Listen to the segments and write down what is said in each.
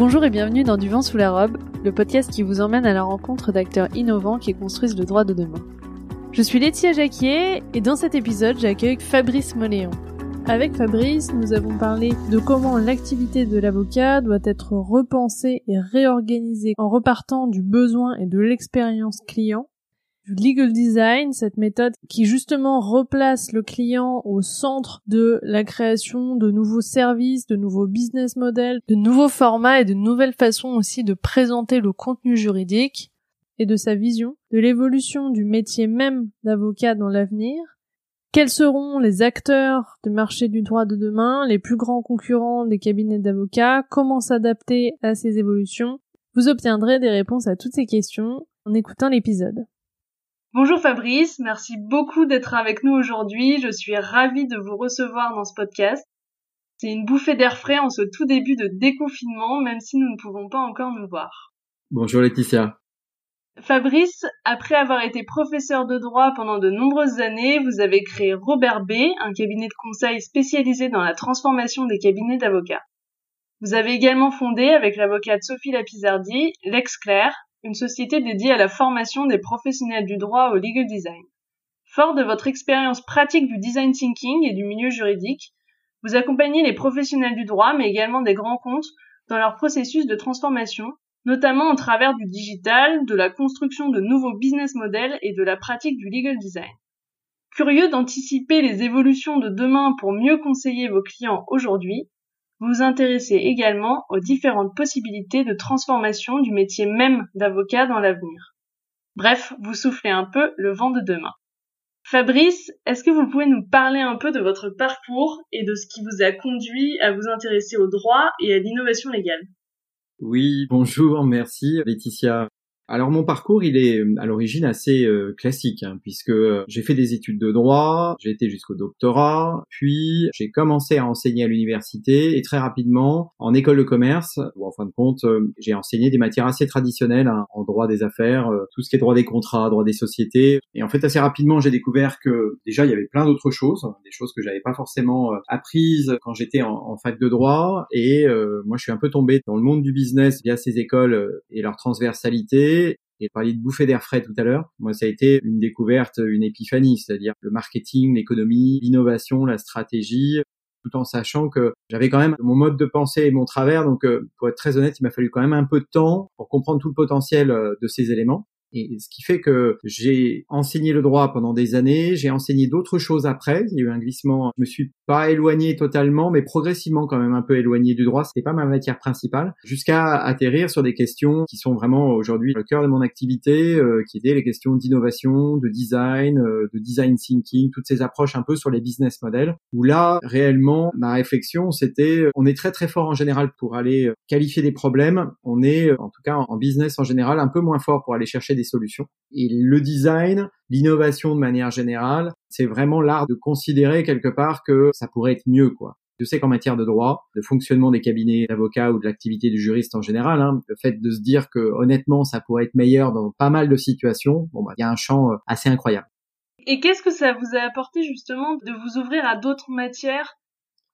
Bonjour et bienvenue dans Du vent sous la robe, le podcast qui vous emmène à la rencontre d'acteurs innovants qui construisent le droit de demain. Je suis Laetitia Jacquier et dans cet épisode j'accueille Fabrice Moléon. Avec Fabrice, nous avons parlé de comment l'activité de l'avocat doit être repensée et réorganisée en repartant du besoin et de l'expérience client legal design, cette méthode qui justement replace le client au centre de la création de nouveaux services, de nouveaux business models, de nouveaux formats et de nouvelles façons aussi de présenter le contenu juridique et de sa vision de l'évolution du métier même d'avocat dans l'avenir. Quels seront les acteurs du marché du droit de demain, les plus grands concurrents des cabinets d'avocats, comment s'adapter à ces évolutions? Vous obtiendrez des réponses à toutes ces questions en écoutant l'épisode. Bonjour Fabrice, merci beaucoup d'être avec nous aujourd'hui. Je suis ravie de vous recevoir dans ce podcast. C'est une bouffée d'air frais en ce tout début de déconfinement, même si nous ne pouvons pas encore nous voir. Bonjour Laetitia. Fabrice, après avoir été professeur de droit pendant de nombreuses années, vous avez créé Robert B, un cabinet de conseil spécialisé dans la transformation des cabinets d'avocats. Vous avez également fondé, avec l'avocate Sophie Lapizardi, Lex Claire, une société dédiée à la formation des professionnels du droit au legal design. Fort de votre expérience pratique du design thinking et du milieu juridique, vous accompagnez les professionnels du droit, mais également des grands comptes, dans leur processus de transformation, notamment au travers du digital, de la construction de nouveaux business models et de la pratique du legal design. Curieux d'anticiper les évolutions de demain pour mieux conseiller vos clients aujourd'hui, vous vous intéressez également aux différentes possibilités de transformation du métier même d'avocat dans l'avenir. Bref, vous soufflez un peu le vent de demain. Fabrice, est-ce que vous pouvez nous parler un peu de votre parcours et de ce qui vous a conduit à vous intéresser au droit et à l'innovation légale? Oui, bonjour, merci Laetitia. Alors mon parcours, il est à l'origine assez euh, classique, hein, puisque j'ai fait des études de droit, j'ai été jusqu'au doctorat, puis j'ai commencé à enseigner à l'université et très rapidement en école de commerce, où en fin de compte euh, j'ai enseigné des matières assez traditionnelles hein, en droit des affaires, euh, tout ce qui est droit des contrats, droit des sociétés. Et en fait assez rapidement j'ai découvert que déjà il y avait plein d'autres choses, hein, des choses que j'avais pas forcément apprises quand j'étais en, en, fac de droit. Et moi je suis un peu tombé dans le monde du business via ces écoles et leur transversalité j'ai parlé de bouffée d'air frais tout à l'heure. Moi, ça a été une découverte, une épiphanie, c'est-à-dire le marketing, l'économie, l'innovation, la stratégie, tout en sachant que j'avais quand même mon mode de pensée et mon travers. Donc, euh, pour être très honnête, il m'a fallu quand même un peu de temps pour comprendre tout le potentiel euh, de ces éléments. Et ce qui fait que j'ai enseigné le droit pendant des années, j'ai enseigné d'autres choses après. Il y a eu un glissement. Je me suis pas éloigné totalement, mais progressivement quand même un peu éloigné du droit. C'était pas ma matière principale, jusqu'à atterrir sur des questions qui sont vraiment aujourd'hui le cœur de mon activité, euh, qui étaient les questions d'innovation, de design, euh, de design thinking, toutes ces approches un peu sur les business models. Où là, réellement, ma réflexion, c'était, on est très très fort en général pour aller qualifier des problèmes. On est, en tout cas en business en général, un peu moins fort pour aller chercher des solutions. Et le design, l'innovation de manière générale, c'est vraiment l'art de considérer quelque part que ça pourrait être mieux, quoi. Je sais qu'en matière de droit, de fonctionnement des cabinets d'avocats ou de l'activité du juriste en général, hein, le fait de se dire que honnêtement ça pourrait être meilleur dans pas mal de situations, bon bah il y a un champ euh, assez incroyable. Et qu'est-ce que ça vous a apporté justement de vous ouvrir à d'autres matières?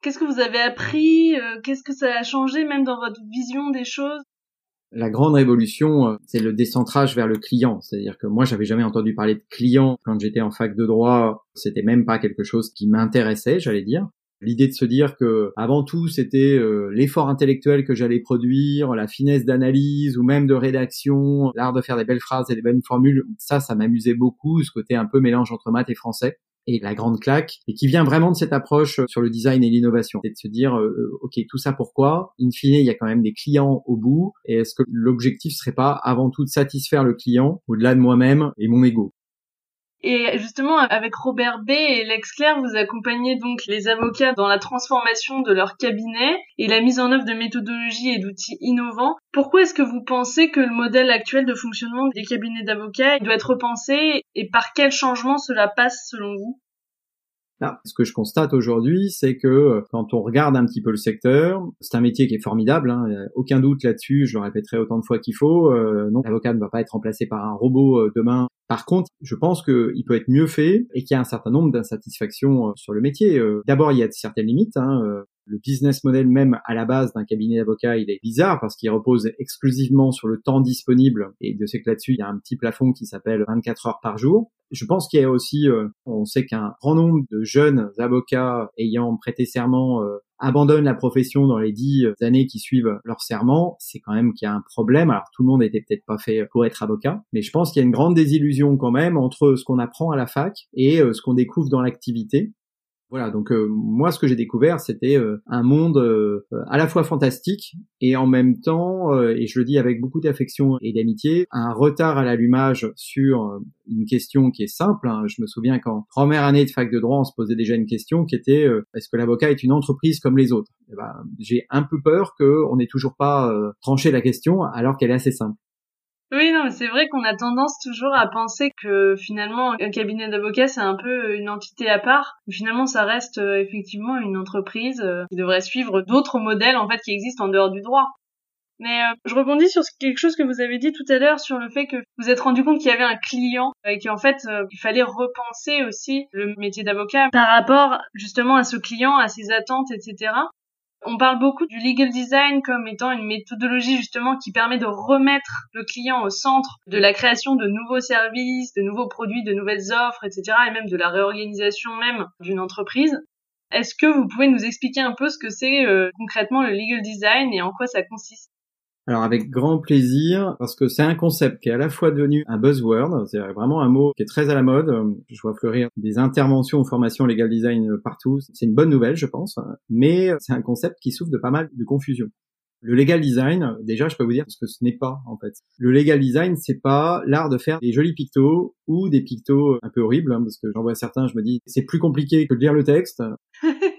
Qu'est-ce que vous avez appris? Euh, Qu'est-ce que ça a changé même dans votre vision des choses? La grande révolution, euh, c'est le décentrage vers le client. C'est-à-dire que moi, j'avais jamais entendu parler de client quand j'étais en fac de droit. C'était même pas quelque chose qui m'intéressait, j'allais dire. L'idée de se dire que avant tout c'était euh, l'effort intellectuel que j'allais produire, la finesse d'analyse ou même de rédaction, l'art de faire des belles phrases et des bonnes formules, ça ça m'amusait beaucoup ce côté un peu mélange entre maths et français et la grande claque, et qui vient vraiment de cette approche sur le design et l'innovation. C'est de se dire, euh, euh, ok, tout ça pourquoi? In fine, il y a quand même des clients au bout, et est-ce que l'objectif serait pas avant tout de satisfaire le client au-delà de moi-même et mon ego? Et justement, avec Robert B et Lex Claire, vous accompagnez donc les avocats dans la transformation de leur cabinet et la mise en œuvre de méthodologies et d'outils innovants. Pourquoi est-ce que vous pensez que le modèle actuel de fonctionnement des cabinets d'avocats doit être repensé et par quel changement cela passe selon vous? Ce que je constate aujourd'hui, c'est que euh, quand on regarde un petit peu le secteur, c'est un métier qui est formidable, hein, aucun doute là-dessus, je le répéterai autant de fois qu'il faut. Euh, non, l'avocat ne va pas être remplacé par un robot euh, demain. Par contre, je pense qu'il peut être mieux fait et qu'il y a un certain nombre d'insatisfactions sur le métier. D'abord, il y a certaines limites. Hein, le business model même à la base d'un cabinet d'avocats, il est bizarre parce qu'il repose exclusivement sur le temps disponible et de ce que là-dessus, il y a un petit plafond qui s'appelle 24 heures par jour. Je pense qu'il y a aussi, euh, on sait qu'un grand nombre de jeunes avocats ayant prêté serment euh, abandonnent la profession dans les dix années qui suivent leur serment, c'est quand même qu'il y a un problème. Alors tout le monde n'était peut-être pas fait pour être avocat, mais je pense qu'il y a une grande désillusion quand même entre ce qu'on apprend à la fac et euh, ce qu'on découvre dans l'activité. Voilà, donc euh, moi ce que j'ai découvert c'était euh, un monde euh, à la fois fantastique et en même temps, et je le dis avec beaucoup d'affection et d'amitié, un retard à l'allumage sur une question qui est simple. Hein. Je me souviens qu'en première année de fac de droit, on se posait déjà une question qui était est-ce que l'avocat est une entreprise comme les autres? Eh ben, J'ai un peu peur qu'on n'ait toujours pas tranché la question alors qu'elle est assez simple. Oui, non, mais c'est vrai qu'on a tendance toujours à penser que finalement un cabinet d'avocats c'est un peu une entité à part. Finalement, ça reste euh, effectivement une entreprise euh, qui devrait suivre d'autres modèles en fait qui existent en dehors du droit. Mais euh, je rebondis sur quelque chose que vous avez dit tout à l'heure sur le fait que vous êtes rendu compte qu'il y avait un client et qu'en fait il fallait repenser aussi le métier d'avocat par rapport justement à ce client, à ses attentes, etc. On parle beaucoup du legal design comme étant une méthodologie justement qui permet de remettre le client au centre de la création de nouveaux services, de nouveaux produits, de nouvelles offres, etc. et même de la réorganisation même d'une entreprise. Est-ce que vous pouvez nous expliquer un peu ce que c'est euh, concrètement le legal design et en quoi ça consiste? Alors avec grand plaisir, parce que c'est un concept qui est à la fois devenu un buzzword, c'est vraiment un mot qui est très à la mode. Je vois fleurir des interventions en formation legal design partout. C'est une bonne nouvelle, je pense, mais c'est un concept qui souffre de pas mal de confusion. Le legal design, déjà, je peux vous dire ce que ce n'est pas, en fait. Le legal design, c'est pas l'art de faire des jolis pictos ou des pictos un peu horribles, hein, parce que j'en vois certains, je me dis, c'est plus compliqué que de lire le texte.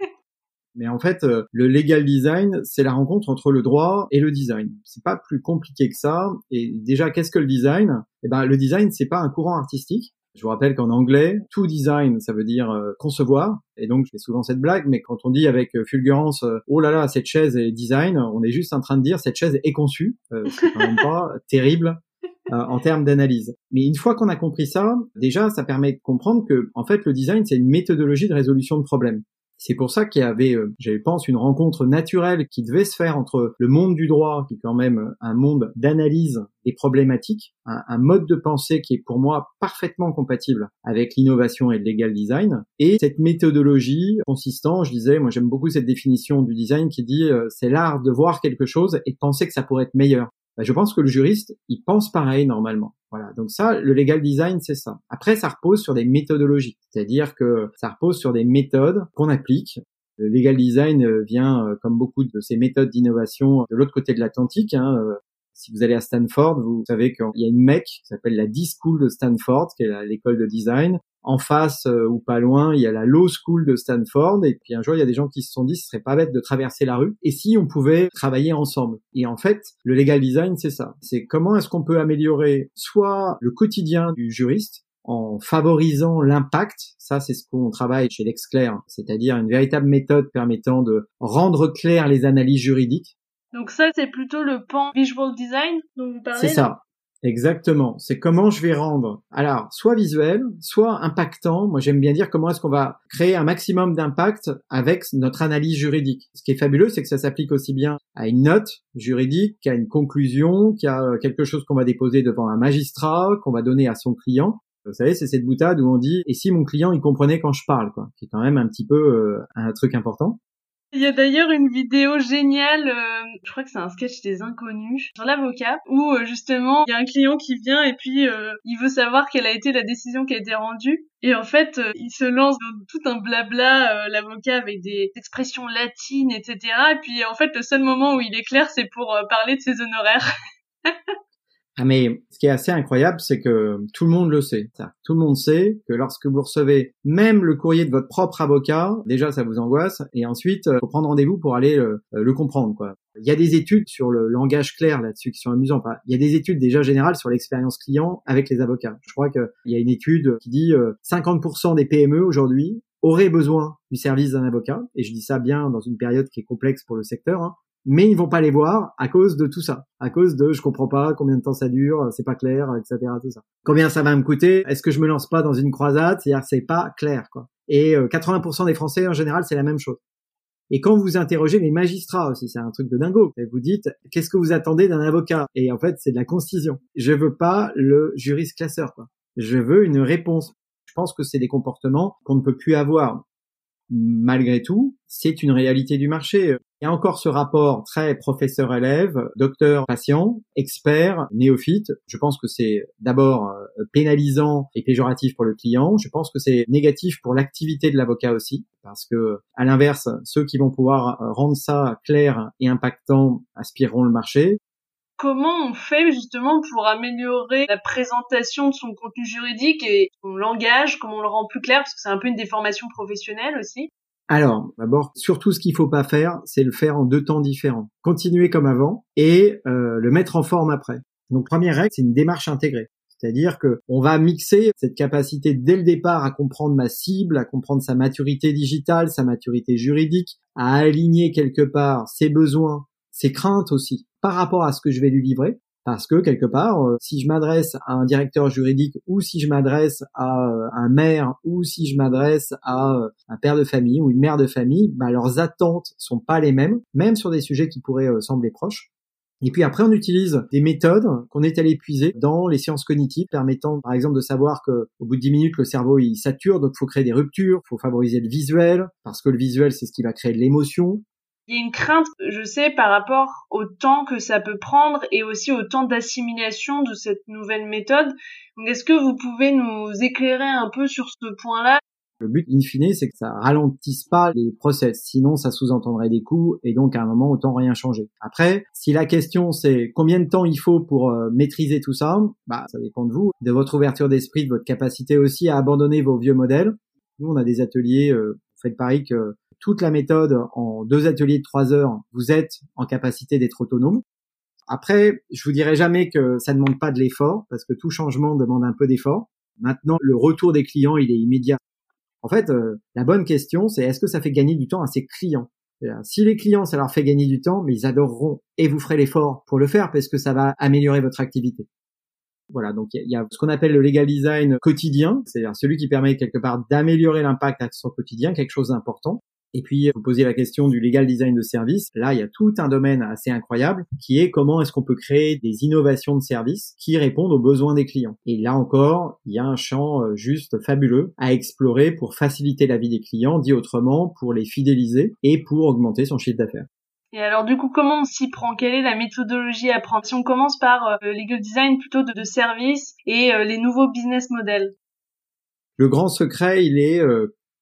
Mais en fait, euh, le legal design, c'est la rencontre entre le droit et le design. C'est pas plus compliqué que ça. Et déjà, qu'est-ce que le design? Eh ben, le design, c'est pas un courant artistique. Je vous rappelle qu'en anglais, tout design, ça veut dire euh, concevoir. Et donc, je fais souvent cette blague, mais quand on dit avec euh, fulgurance, oh là là, cette chaise est design, on est juste en train de dire cette chaise est conçue. c'est quand même pas terrible en termes d'analyse. Mais une fois qu'on a compris ça, déjà, ça permet de comprendre que, en fait, le design, c'est une méthodologie de résolution de problèmes. C'est pour ça qu'il y avait, euh, je pense, une rencontre naturelle qui devait se faire entre le monde du droit, qui est quand même un monde d'analyse des problématiques, un, mode de pensée qui est pour moi parfaitement compatible avec l'innovation et le legal design, et cette méthodologie consistant, je disais, moi j'aime beaucoup cette définition du design qui dit euh, c'est l'art de voir quelque chose et de penser que ça pourrait être meilleur. Bah, je pense que le juriste, il pense pareil normalement. Voilà. Donc ça, le legal design, c'est ça. Après, ça repose sur des méthodologies. C'est-à-dire que ça repose sur des méthodes qu'on applique. Le legal design euh, vient, euh, comme beaucoup de ces méthodes d'innovation, de l'autre côté de l'Atlantique. Hein. Euh, si vous allez à Stanford, vous savez qu'il y a une mec qui s'appelle la D-School de Stanford, qui est l'école de design. En face euh, ou pas loin, il y a la Law School de Stanford. Et puis un jour, il y a des gens qui se sont dit, ce serait pas bête de traverser la rue. Et si on pouvait travailler ensemble Et en fait, le legal design, c'est ça. C'est comment est-ce qu'on peut améliorer soit le quotidien du juriste, en favorisant l'impact. Ça, c'est ce qu'on travaille chez l'Exclair, c'est-à-dire une véritable méthode permettant de rendre claires les analyses juridiques donc ça, c'est plutôt le pan visual design dont vous parlez. C'est ça. Exactement. C'est comment je vais rendre, alors, soit visuel, soit impactant. Moi, j'aime bien dire comment est-ce qu'on va créer un maximum d'impact avec notre analyse juridique. Ce qui est fabuleux, c'est que ça s'applique aussi bien à une note juridique qu'à une conclusion, qu'à quelque chose qu'on va déposer devant un magistrat, qu'on va donner à son client. Vous savez, c'est cette boutade où on dit et si mon client il comprenait quand je parle, quoi, qui est quand même un petit peu euh, un truc important. Il y a d'ailleurs une vidéo géniale, euh, je crois que c'est un sketch des inconnus, sur l'avocat, où euh, justement il y a un client qui vient et puis euh, il veut savoir quelle a été la décision qui a été rendue. Et en fait, il se lance dans tout un blabla, l'avocat avec des expressions latines, etc. Et puis en fait, le seul moment où il est clair, c'est pour parler de ses honoraires. Ah mais ce qui est assez incroyable, c'est que tout le monde le sait. Tout le monde sait que lorsque vous recevez même le courrier de votre propre avocat, déjà ça vous angoisse, et ensuite euh, faut prendre rendez-vous pour aller euh, le comprendre. Quoi. Il y a des études sur le langage clair là-dessus qui sont amusantes. il y a des études déjà générales sur l'expérience client avec les avocats. Je crois qu'il y a une étude qui dit 50% euh, des PME aujourd'hui auraient besoin du service d'un avocat, et je dis ça bien dans une période qui est complexe pour le secteur. Hein mais ils vont pas les voir à cause de tout ça, à cause de je comprends pas combien de temps ça dure, c'est pas clair, etc. Tout ça. Combien ça va me coûter Est-ce que je me lance pas dans une croisade C'est-à-dire c'est pas clair quoi. Et 80% euh, des Français en général c'est la même chose. Et quand vous interrogez les magistrats aussi, c'est un truc de dingo. Vous dites, qu'est-ce que vous attendez d'un avocat? Et en fait, c'est de la concision. Je veux pas le juriste classeur, quoi. Je veux une réponse. Je pense que c'est des comportements qu'on ne peut plus avoir malgré tout, c'est une réalité du marché. Il y a encore ce rapport très professeur-élève, docteur-patient, expert, néophyte. Je pense que c'est d'abord euh, pénalisant et péjoratif pour le client. Je pense que c'est négatif pour l'activité de l'avocat aussi, parce que à l'inverse, ceux qui vont pouvoir euh, rendre ça clair et impactant aspireront le marché comment on fait justement pour améliorer la présentation de son contenu juridique et son langage, comment on le rend plus clair, parce que c'est un peu une déformation professionnelle aussi. Alors, d'abord, surtout ce qu'il faut pas faire, c'est le faire en deux temps différents. Continuer comme avant et euh, le mettre en forme après. Donc, première règle, c'est une démarche intégrée. C'est-à-dire que on va mixer cette capacité dès le départ à comprendre ma cible, à comprendre sa maturité digitale, sa maturité juridique, à aligner quelque part ses besoins, ses craintes aussi par rapport à ce que je vais lui livrer. Parce que quelque part, euh, si je m'adresse à un directeur juridique ou si je m'adresse à euh, un maire ou si je m'adresse à euh, un père de famille ou une mère de famille, bah, leurs attentes sont pas les mêmes, même sur des sujets qui pourraient sembler proches. Et puis après, on utilise des méthodes qu'on est allé puiser dans les sciences cognitives, permettant par exemple de savoir que au bout de 10 minutes, le cerveau il sature, donc faut créer des ruptures, faut favoriser le visuel, parce que le visuel c'est ce qui va créer de l'émotion. Il y a une crainte, je sais, par rapport au temps que ça peut prendre et aussi au temps d'assimilation de cette nouvelle méthode. Est-ce que vous pouvez nous éclairer un peu sur ce point-là? Le but, in fine, c'est que ça ralentisse pas les process. Sinon, ça sous-entendrait des coûts et donc à un moment, autant rien changer. Après, si la question c'est combien de temps il faut pour euh, maîtriser tout ça, bah, ça dépend de vous, de votre ouverture d'esprit, de votre capacité aussi à abandonner vos vieux modèles. Nous, on a des ateliers, euh, faites pareil que toute la méthode en deux ateliers de trois heures, vous êtes en capacité d'être autonome. Après, je vous dirai jamais que ça ne demande pas de l'effort, parce que tout changement demande un peu d'effort. Maintenant, le retour des clients, il est immédiat. En fait, euh, la bonne question, c'est est-ce que ça fait gagner du temps à ses clients? Si les clients, ça leur fait gagner du temps, mais ils adoreront et vous ferez l'effort pour le faire parce que ça va améliorer votre activité. Voilà, donc il y, a ce qu'on appelle le legal design quotidien, c'est-à-dire celui qui permet quelque part d'améliorer l'impact à son quotidien, quelque chose d'important. Et puis, vous posez la question du legal design de service. Là, il y a tout un domaine assez incroyable qui est comment est-ce qu'on peut créer des innovations de service qui répondent aux besoins des clients. Et là encore, il y a un champ euh, juste fabuleux à explorer pour faciliter la vie des clients, dit autrement, pour les fidéliser et pour augmenter son chiffre d'affaires. Et alors du coup, comment on s'y prend? Quelle est la méthodologie à prendre? Si on commence par euh, le legal design plutôt de, de service et euh, les nouveaux business models le grand secret, il est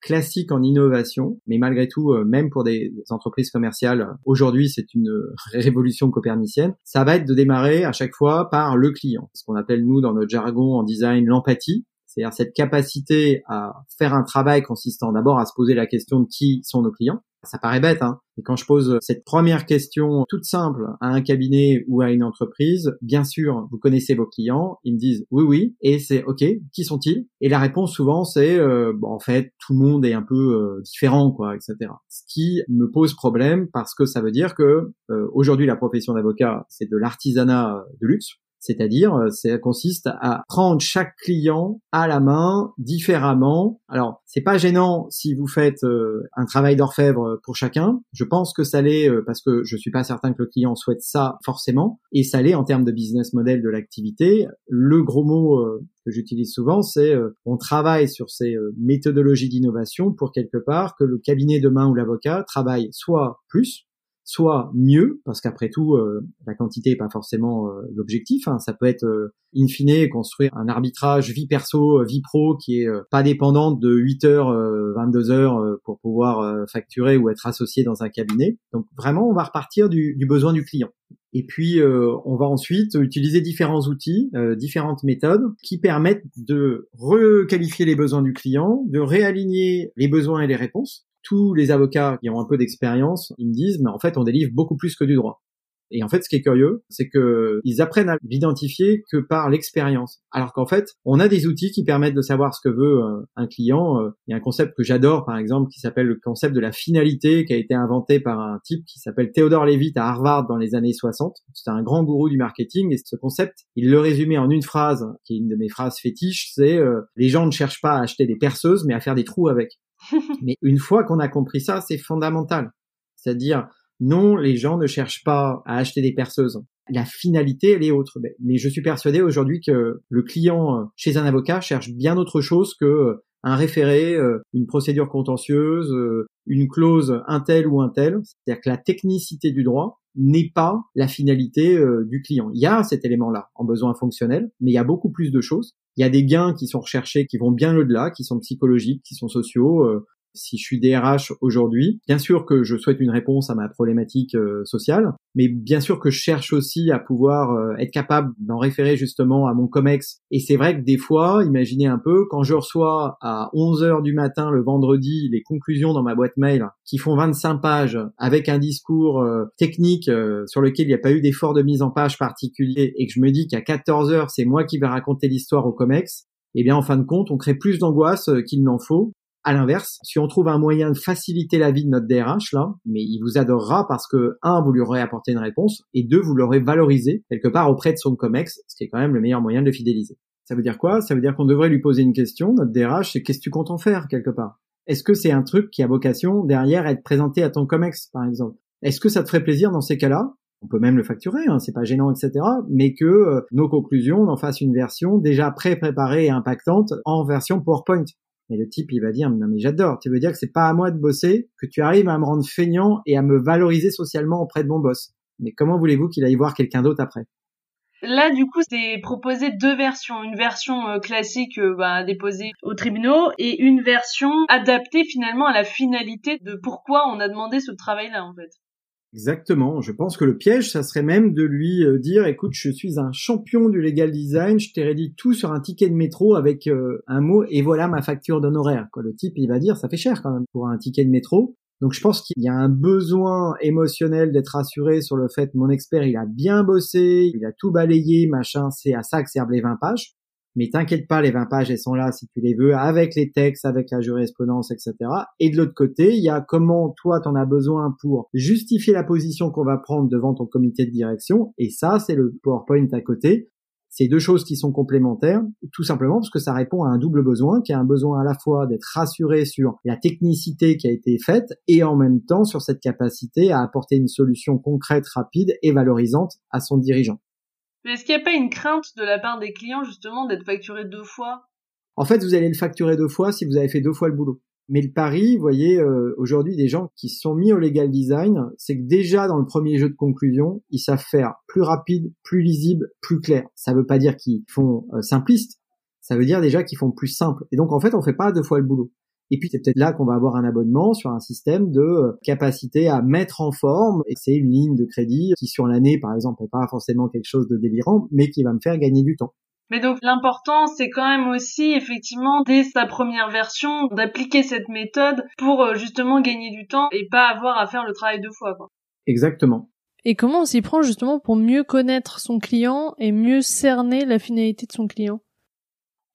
classique en innovation, mais malgré tout, euh, même pour des, entreprises commerciales, aujourd'hui c'est une révolution copernicienne, ça va être de démarrer à chaque fois par le client, ce qu'on appelle nous dans notre jargon en design l'empathie, c'est-à-dire cette capacité à faire un travail consistant d'abord à se poser la question de qui sont nos clients, ça paraît bête, hein. Et quand je pose cette première question toute simple à un cabinet ou à une entreprise, bien sûr, vous connaissez vos clients, ils me disent oui, oui, et c'est ok, qui sont-ils? Et la réponse souvent c'est euh, bon, en fait tout le monde est un peu euh, différent, quoi, etc. Ce qui me pose problème parce que ça veut dire que euh, aujourd'hui la profession d'avocat c'est de l'artisanat de luxe. C'est-à-dire, euh, ça consiste à prendre chaque client à la main différemment. Alors, c'est pas gênant si vous faites euh, un travail d'orfèvre pour chacun. Je pense que ça l'est euh, parce que je suis pas certain que le client souhaite ça forcément. Et ça l'est en termes de business model de l'activité. Le gros mot que j'utilise souvent, c'est on travaille sur ces méthodologies d'innovation pour quelque part que le cabinet de main ou l'avocat travaille soit plus, soit mieux, parce qu'après tout, euh, la quantité n'est pas forcément euh, l'objectif. Hein. Ça peut être, euh, in fine, construire un arbitrage vie perso, vie pro qui est pas dépendante de 8 heures, 22 heures pour pouvoir facturer ou être associé dans un cabinet. Donc vraiment, on va repartir du, du besoin du client. Et puis, on va ensuite utiliser différents outils, différentes méthodes qui permettent de requalifier les besoins du client, de réaligner les besoins et les réponses tous les avocats qui ont un peu d'expérience, ils me disent, mais en fait, on délivre beaucoup plus que du droit. Et en fait, ce qui est curieux, c'est que ils apprennent à l'identifier que par l'expérience. Alors qu'en fait, on a des outils qui permettent de savoir ce que veut euh, un client. Euh, il y a un concept que j'adore, par exemple, qui s'appelle le concept de la finalité, qui a été inventé par un type qui s'appelle Theodore Levitt à Harvard dans les années 60. C'est un grand gourou du marketing et ce concept, il le résumait en une phrase, qui est une de mes phrases fétiches, c'est euh, les gens ne cherchent pas à acheter des perceuses, mais à faire des trous avec. mais une fois qu'on a compris ça, c'est fondamental. C'est-à-dire, non, les gens ne cherchent pas à acheter des perceuses. La finalité, elle est autre. Mais je suis persuadé aujourd'hui que le client euh, chez un avocat cherche bien autre chose que euh, un référé, euh, une procédure contentieuse, une clause un tel ou un tel. C'est-à-dire que la technicité du droit n'est pas la finalité du client. Il y a cet élément-là en besoin fonctionnel, mais il y a beaucoup plus de choses. Il y a des gains qui sont recherchés, qui vont bien au-delà, qui sont psychologiques, qui sont sociaux si je suis DRH aujourd'hui. Bien sûr que je souhaite une réponse à ma problématique euh, sociale, mais bien sûr que je cherche aussi à pouvoir euh, être capable d'en référer justement à mon COMEX. Et c'est vrai que des fois, imaginez un peu, quand je reçois à 11 heures du matin le vendredi les conclusions dans ma boîte mail qui font 25 pages avec un discours euh, technique sur lequel il n'y a pas eu d'effort de mise en page particulier et que je me dis qu'à 14 heures, c'est moi qui vais raconter l'histoire au COMEX, eh bien, en fin de compte, on crée plus d'angoisse qu'il n'en faut. À l'inverse, si on trouve un moyen de faciliter la vie de notre DRH, là, mais il vous adorera parce que, un, vous lui aurez apporté une réponse, et deux, vous l'aurez valorisé quelque part auprès de son COMEX, ce qui est quand même le meilleur moyen de le fidéliser. Ça veut dire quoi? Ça veut dire qu'on devrait lui poser une question, notre DRH, c'est qu'est-ce que tu comptes en faire quelque part? Est-ce que c'est un truc qui a vocation derrière à être présenté à ton COMEX, par exemple? Est-ce que ça te ferait plaisir dans ces cas-là? On peut même le facturer, hein, c'est pas gênant, etc. Mais que euh, nos conclusions en fassent une version déjà pré-préparée et impactante en version PowerPoint. Et le type, il va dire, non mais j'adore, tu veux dire que c'est pas à moi de bosser, que tu arrives à me rendre feignant et à me valoriser socialement auprès de mon boss. Mais comment voulez-vous qu'il aille voir quelqu'un d'autre après? Là, du coup, c'est proposé deux versions. Une version euh, classique euh, bah, déposée au tribunal et une version adaptée finalement à la finalité de pourquoi on a demandé ce travail-là, en fait. Exactement. Je pense que le piège, ça serait même de lui euh, dire, écoute, je suis un champion du legal design, je t'ai rédigé tout sur un ticket de métro avec euh, un mot, et voilà ma facture d'honoraire. Le type, il va dire, ça fait cher quand même pour un ticket de métro. Donc je pense qu'il y a un besoin émotionnel d'être rassuré sur le fait, mon expert, il a bien bossé, il a tout balayé, machin, c'est à ça que servent les 20 pages mais t'inquiète pas, les 20 pages, elles sont là si tu les veux, avec les textes, avec la jurisprudence, etc. Et de l'autre côté, il y a comment toi, t'en as besoin pour justifier la position qu'on va prendre devant ton comité de direction, et ça, c'est le PowerPoint à côté. C'est deux choses qui sont complémentaires, tout simplement parce que ça répond à un double besoin, qui est un besoin à la fois d'être rassuré sur la technicité qui a été faite, et en même temps sur cette capacité à apporter une solution concrète, rapide et valorisante à son dirigeant. Mais est-ce qu'il n'y a pas une crainte de la part des clients justement d'être facturé deux fois? En fait, vous allez le facturer deux fois si vous avez fait deux fois le boulot. Mais le pari, vous voyez, euh, aujourd'hui, des gens qui sont mis au legal design, c'est que déjà dans le premier jeu de conclusion, ils savent faire plus rapide, plus lisible, plus clair. Ça ne veut pas dire qu'ils font euh, simpliste, ça veut dire déjà qu'ils font plus simple. Et donc en fait, on fait pas deux fois le boulot. Et puis c'est peut-être là qu'on va avoir un abonnement sur un système de euh, capacité à mettre en forme. Et c'est une ligne de crédit qui sur l'année, par exemple, n'est pas forcément quelque chose de délirant, mais qui va me faire gagner du temps. Mais donc l'important, c'est quand même aussi effectivement dès sa première version d'appliquer cette méthode pour euh, justement gagner du temps et pas avoir à faire le travail deux fois. Quoi. Exactement. Et comment on s'y prend justement pour mieux connaître son client et mieux cerner la finalité de son client?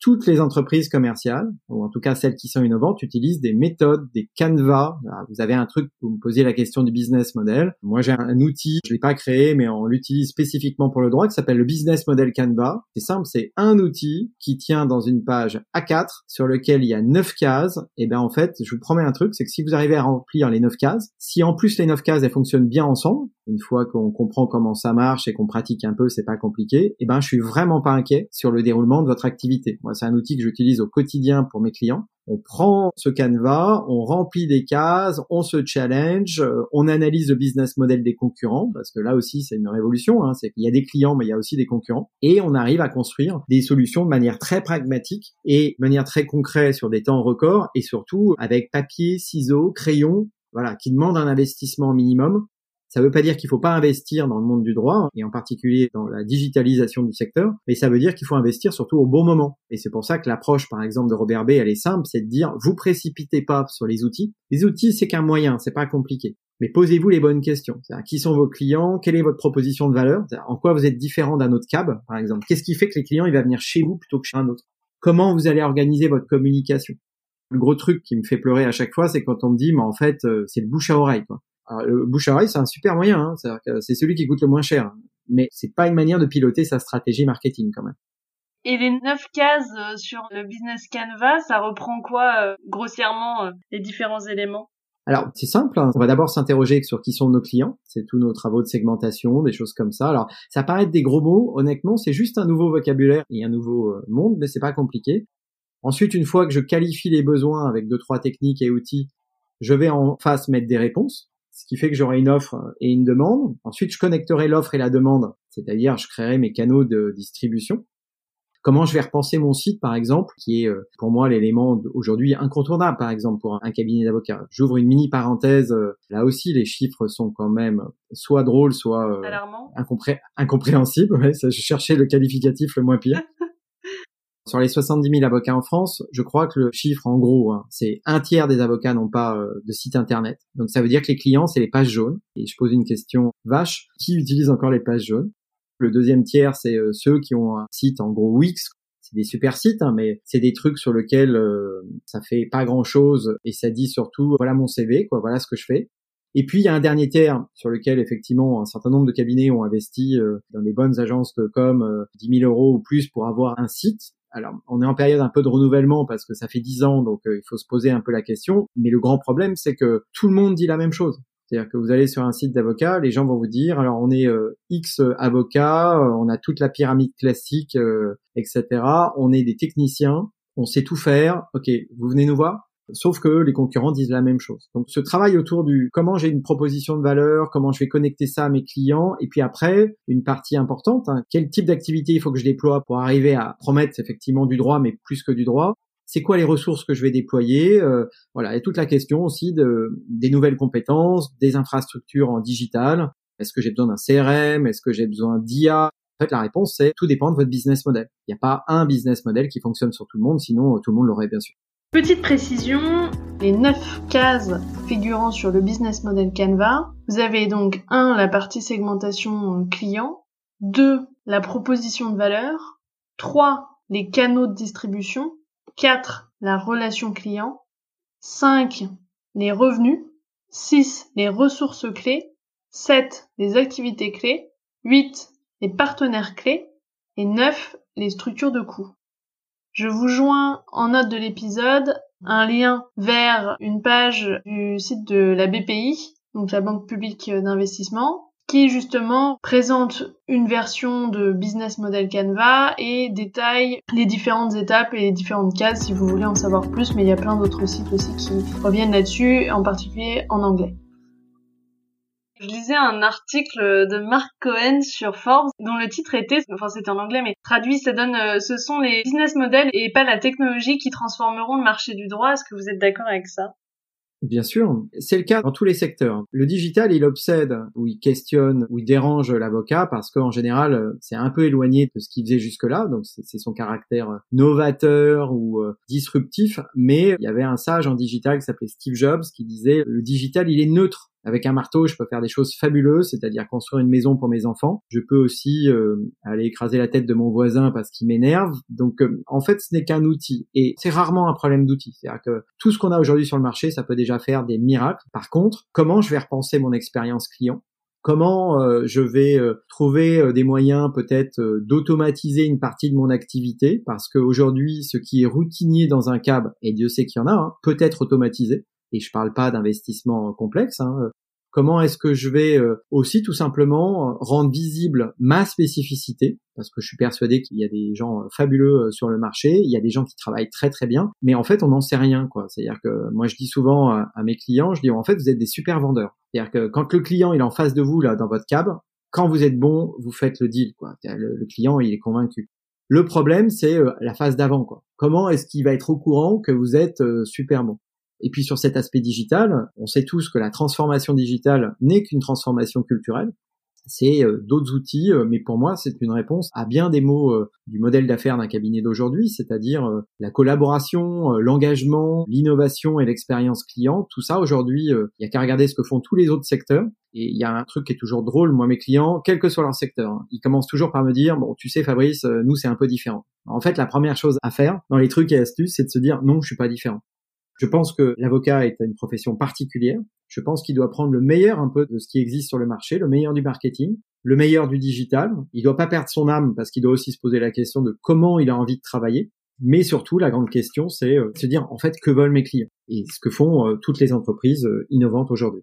Toutes les entreprises commerciales, ou en tout cas celles qui sont innovantes, utilisent des méthodes, des canevas. Vous avez un truc, vous me posez la question du business model. Moi, j'ai un outil, je l'ai pas créé, mais on l'utilise spécifiquement pour le droit, qui s'appelle le business model Canva. C'est simple, c'est un outil qui tient dans une page A4 sur lequel il y a neuf cases. Et ben en fait, je vous promets un truc, c'est que si vous arrivez à remplir les neuf cases, si en plus les neuf cases elles fonctionnent bien ensemble, une fois qu'on comprend comment ça marche et qu'on pratique un peu, c'est pas compliqué. Et ben, je suis vraiment pas inquiet sur le déroulement de votre activité c'est un outil que j'utilise au quotidien pour mes clients. On prend ce canevas, on remplit des cases, on se challenge, euh, on analyse le business model des concurrents, parce que là aussi c'est une révolution, hein, c'est qu'il y a des clients mais il y a aussi des concurrents, et on arrive à construire des solutions de manière très pragmatique et de manière très concrète sur des temps records, et surtout avec papier, ciseaux, crayon, voilà, qui demande un investissement minimum Ça ne veut pas dire qu'il faut pas investir dans le monde du droit, et en particulier dans la digitalisation du secteur, mais ça veut dire qu'il faut investir surtout au bon moment. Et c'est pour ça que l'approche, par exemple, de Robert B, elle est simple, c'est de dire, vous précipitez pas sur les outils. Les outils, c'est qu'un moyen, c'est pas compliqué. Mais posez-vous les bonnes questions. Qui sont vos clients? Quelle est votre proposition de valeur? En quoi vous êtes différent d'un autre cab, par exemple? Qu'est-ce qui fait que les clients, il va venir chez vous plutôt que chez un autre? Comment vous allez organiser votre communication? Le gros truc qui me fait pleurer à chaque fois, c'est quand on me dit, mais en fait, euh, c'est le bouche à oreille. Quoi. Le bouche à oreille, c'est un super moyen. Hein. C'est celui qui coûte le moins cher. Mais c'est pas une manière de piloter sa stratégie marketing quand même. Et les neuf cases euh, sur le business canvas, ça reprend quoi euh, grossièrement les différents éléments? Alors, c'est simple, hein. on va d'abord s'interroger sur qui sont nos clients, c'est tous nos travaux de segmentation, des choses comme ça. Alors, ça paraît être des gros mots, honnêtement, c'est juste un nouveau vocabulaire et un nouveau euh, monde, mais c'est pas compliqué. Ensuite, une fois que je qualifie les besoins avec deux, trois techniques et outils, je vais en face mettre des réponses, ce qui fait que j'aurai une offre et une demande. Ensuite, je connecterai l'offre et la demande, c'est-à-dire je créerai mes canaux de distribution. Comment je vais repenser mon site, par exemple, qui est euh, pour moi l'élément aujourd'hui incontournable, par exemple, pour un cabinet d'avocats. J'ouvre une mini parenthèse. Euh, là aussi, les chiffres sont quand même soit drôles, soit euh, incompréhensibles. Ouais, ça, je cherchais le qualificatif le moins pire. Sur les 70 000 avocats en France, je crois que le chiffre, en gros, hein, c'est un tiers des avocats n'ont pas de site internet. Donc ça veut dire que les clients, c'est les pages jaunes. Et je pose une question vache qui utilise encore les pages jaunes? Le deuxième tiers, c'est euh, ceux qui ont un site en gros Wix. C'est des super sites, hein, mais c'est des trucs sur lesquels euh, ça fait pas grand chose et ça dit surtout voilà mon CV, quoi, voilà ce que je fais. Et puis il y a un dernier tiers sur lequel effectivement un certain nombre de cabinets ont investi euh, dans des bonnes agences de com 10 000 euros ou plus pour avoir un site. Alors on est en période un peu de renouvellement parce que ça fait 10 ans donc il faut se poser un peu la question. Mais le grand problème c'est que tout le monde dit la même chose. C'est-à-dire que vous allez sur un site d'avocat, les gens vont vous dire, alors on est euh, X avocats, euh, on a toute la pyramide classique, euh, etc. On est des techniciens, on sait tout faire. Ok, vous venez nous voir? Sauf que les concurrents disent la même chose. Donc ce travail autour du comment j'ai une proposition de valeur, comment je vais connecter ça à mes clients, et puis après une partie importante, hein, quel type d'activité il faut que je déploie pour arriver à promettre effectivement du droit, mais plus que du droit c'est quoi les ressources que je vais déployer, euh, voilà, et toute la question aussi de des nouvelles compétences, des infrastructures en digital. Est-ce que j'ai besoin d'un CRM Est-ce que j'ai besoin d'IA En fait, la réponse c'est tout dépend de votre business model. Il n'y a pas un business model qui fonctionne sur tout le monde, sinon tout le monde l'aurait bien sûr. Petite précision, les neuf cases figurant sur le business model Canva, vous avez donc un la partie segmentation client, deux la proposition de valeur, trois les canaux de distribution, 4. La relation client. 5. Les revenus. 6. Les ressources clés. 7. Les activités clés. 8. Les partenaires clés. Et 9. Les structures de coûts. Je vous joins en note de l'épisode un lien vers une page du site de la BPI, donc la Banque publique d'investissement, qui justement présente une version de business model Canva et détaille les différentes étapes et les différentes cases si vous voulez en savoir plus, mais il y a plein d'autres sites aussi qui reviennent là-dessus, en particulier en anglais. Je lisais un article de Mark Cohen sur Forbes dont le titre était, enfin c'était en anglais, mais traduit, ça donne, euh, ce sont les business models et pas la technologie qui transformeront le marché du droit. Est-ce que vous êtes d'accord avec ça? Bien sûr, c'est le cas dans tous les secteurs. Le digital, il obsède ou il questionne ou il dérange l'avocat parce qu'en général, c'est un peu éloigné de ce qu'il faisait jusque-là, donc c'est son caractère novateur ou euh, disruptif. Mais il y avait un sage en digital qui s'appelait Steve Jobs qui disait le digital, il est neutre avec un marteau, je peux faire des choses fabuleuses, c'est-à-dire construire une maison pour mes enfants. Je peux aussi euh, aller écraser la tête de mon voisin parce qu'il m'énerve. Donc, euh, en fait, ce n'est qu'un outil. Et c'est rarement un problème d'outil. C'est-à-dire que tout ce qu'on a aujourd'hui sur le marché, ça peut déjà faire des miracles. Par contre, comment je vais repenser mon expérience client? Comment euh, je vais trouver des moyens peut-être d'automatiser une partie de mon activité? Parce qu'aujourd'hui, ce qui est routinier dans un cab, et Dieu sait qu'il y en a, hein, peut être automatisé et je parle pas d'investissement complexe. Hein. Comment est-ce que je vais euh, aussi tout simplement rendre visible ma spécificité? Parce que je suis persuadé qu'il y a des gens fabuleux euh, sur le marché, il y a des gens qui travaillent très très bien, mais en fait on n'en sait rien quoi. C'est-à-dire que moi je dis souvent à, mes clients, je dis en fait vous êtes des super vendeurs. C'est-à-dire que quand le client il est en face de vous là dans votre cab, quand vous êtes bon, vous faites le deal quoi. Le, le client il est convaincu. Le problème c'est euh, la phase d'avant quoi. Comment est-ce qu'il va être au courant que vous êtes super bon? Et puis sur cet aspect digital, on sait tous que la transformation digitale n'est qu'une transformation culturelle c'est euh, d'autres outils, euh, mais pour moi, c'est une réponse à bien des mots euh, du modèle d'affaires d'un cabinet d'aujourd'hui, c'est-à-dire la collaboration, l'engagement, l'innovation et l'expérience client. Tout ça, aujourd'hui, il y a qu'à regarder ce que font tous les autres secteurs. Et il y a un truc qui est toujours drôle, moi, mes clients, quel que soit leur secteur, hein, ils commencent toujours par me dire, bon, tu sais, Fabrice, nous, c'est un peu différent. En fait, la première chose à faire dans les trucs et astuces, c'est de se dire, non, je suis pas différent. Je pense que l'avocat est une profession particulière. Je pense qu'il doit prendre le meilleur un peu de ce qui existe sur le marché, le meilleur du marketing, le meilleur du digital. Il doit pas perdre son âme parce qu'il doit aussi se poser la question de comment il a envie de travailler. Mais surtout, la grande question, c'est euh, se dire en fait que veulent mes clients et ce que font euh, toutes les entreprises euh, innovantes aujourd'hui.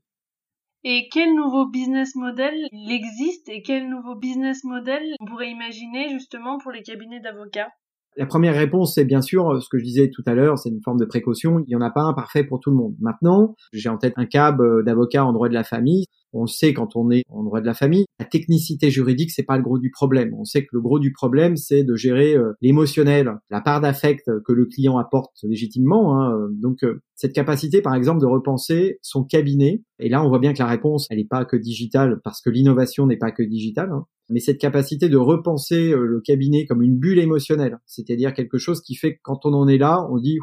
Et quel nouveau business model il existe et quel nouveau business model on pourrait imaginer justement pour les cabinets d'avocats? La première réponse, c'est bien sûr euh, ce que je disais tout à l'heure, c'est une forme de précaution. Il n'y en a pas un parfait pour tout le monde. Maintenant, j'ai en tête un cab euh, d'avocat en droit de la famille. On sait quand on est en droit de la famille, la technicité juridique c'est pas le gros du problème. On sait que le gros du problème c'est de gérer euh, l'émotionnel, la part d'affect que le client apporte légitimement. Hein. Donc cette capacité par exemple de repenser son cabinet. Et là on voit bien que la réponse elle n'est pas que digitale parce que l'innovation n'est pas que digitale. Hein mais cette capacité de repenser euh, le cabinet comme une bulle émotionnelle, c'est-à-dire quelque chose qui fait que quand on en est là, on dit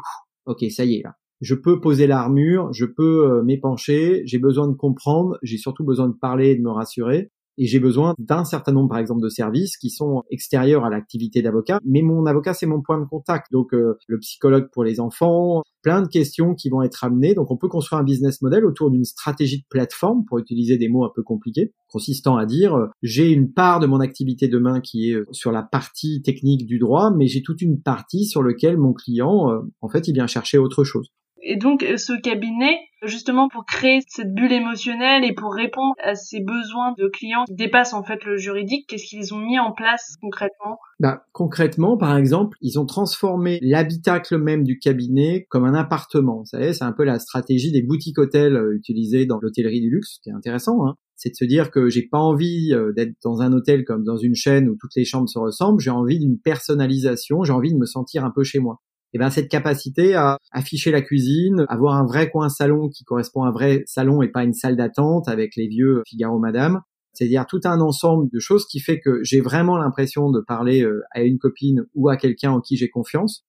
ok ça y est là, je peux poser l'armure, je peux euh, m'épancher, j'ai besoin de comprendre, j'ai surtout besoin de parler et de me rassurer, et j'ai besoin d'un certain nombre, par exemple, de services qui sont extérieurs à l'activité d'avocat. Mais mon avocat, c'est mon point de contact. Donc, euh, le psychologue pour les enfants, plein de questions qui vont être amenées. Donc, on peut construire un business model autour d'une stratégie de plateforme, pour utiliser des mots un peu compliqués, consistant à dire, euh, j'ai une part de mon activité demain qui est euh, sur la partie technique du droit, mais j'ai toute une partie sur laquelle mon client, en fait, il vient chercher autre chose. Et donc euh, ce cabinet, justement pour créer cette bulle émotionnelle et pour répondre à ces besoins de clients qui dépassent en fait le juridique, qu'est-ce qu'ils ont mis en place concrètement? Bah, Concrètement, par exemple, ils ont transformé l'habitacle même du cabinet comme un appartement. Vous savez, c'est un peu la stratégie des boutiques hôtels euh, utilisées dans l'hôtellerie du luxe, qui est intéressant. Hein c'est de se dire que j'ai pas envie euh, d'être dans un hôtel comme dans une chaîne où toutes les chambres se ressemblent, j'ai envie d'une personnalisation, j'ai envie de me sentir un peu chez moi et eh ben cette capacité à afficher la cuisine, avoir un vrai coin salon qui correspond à un vrai salon et pas une salle d'attente avec les vieux Figaro Madame, c'est-à-dire tout un ensemble de choses qui fait que j'ai vraiment l'impression de parler euh, à une copine ou à quelqu'un en qui j'ai confiance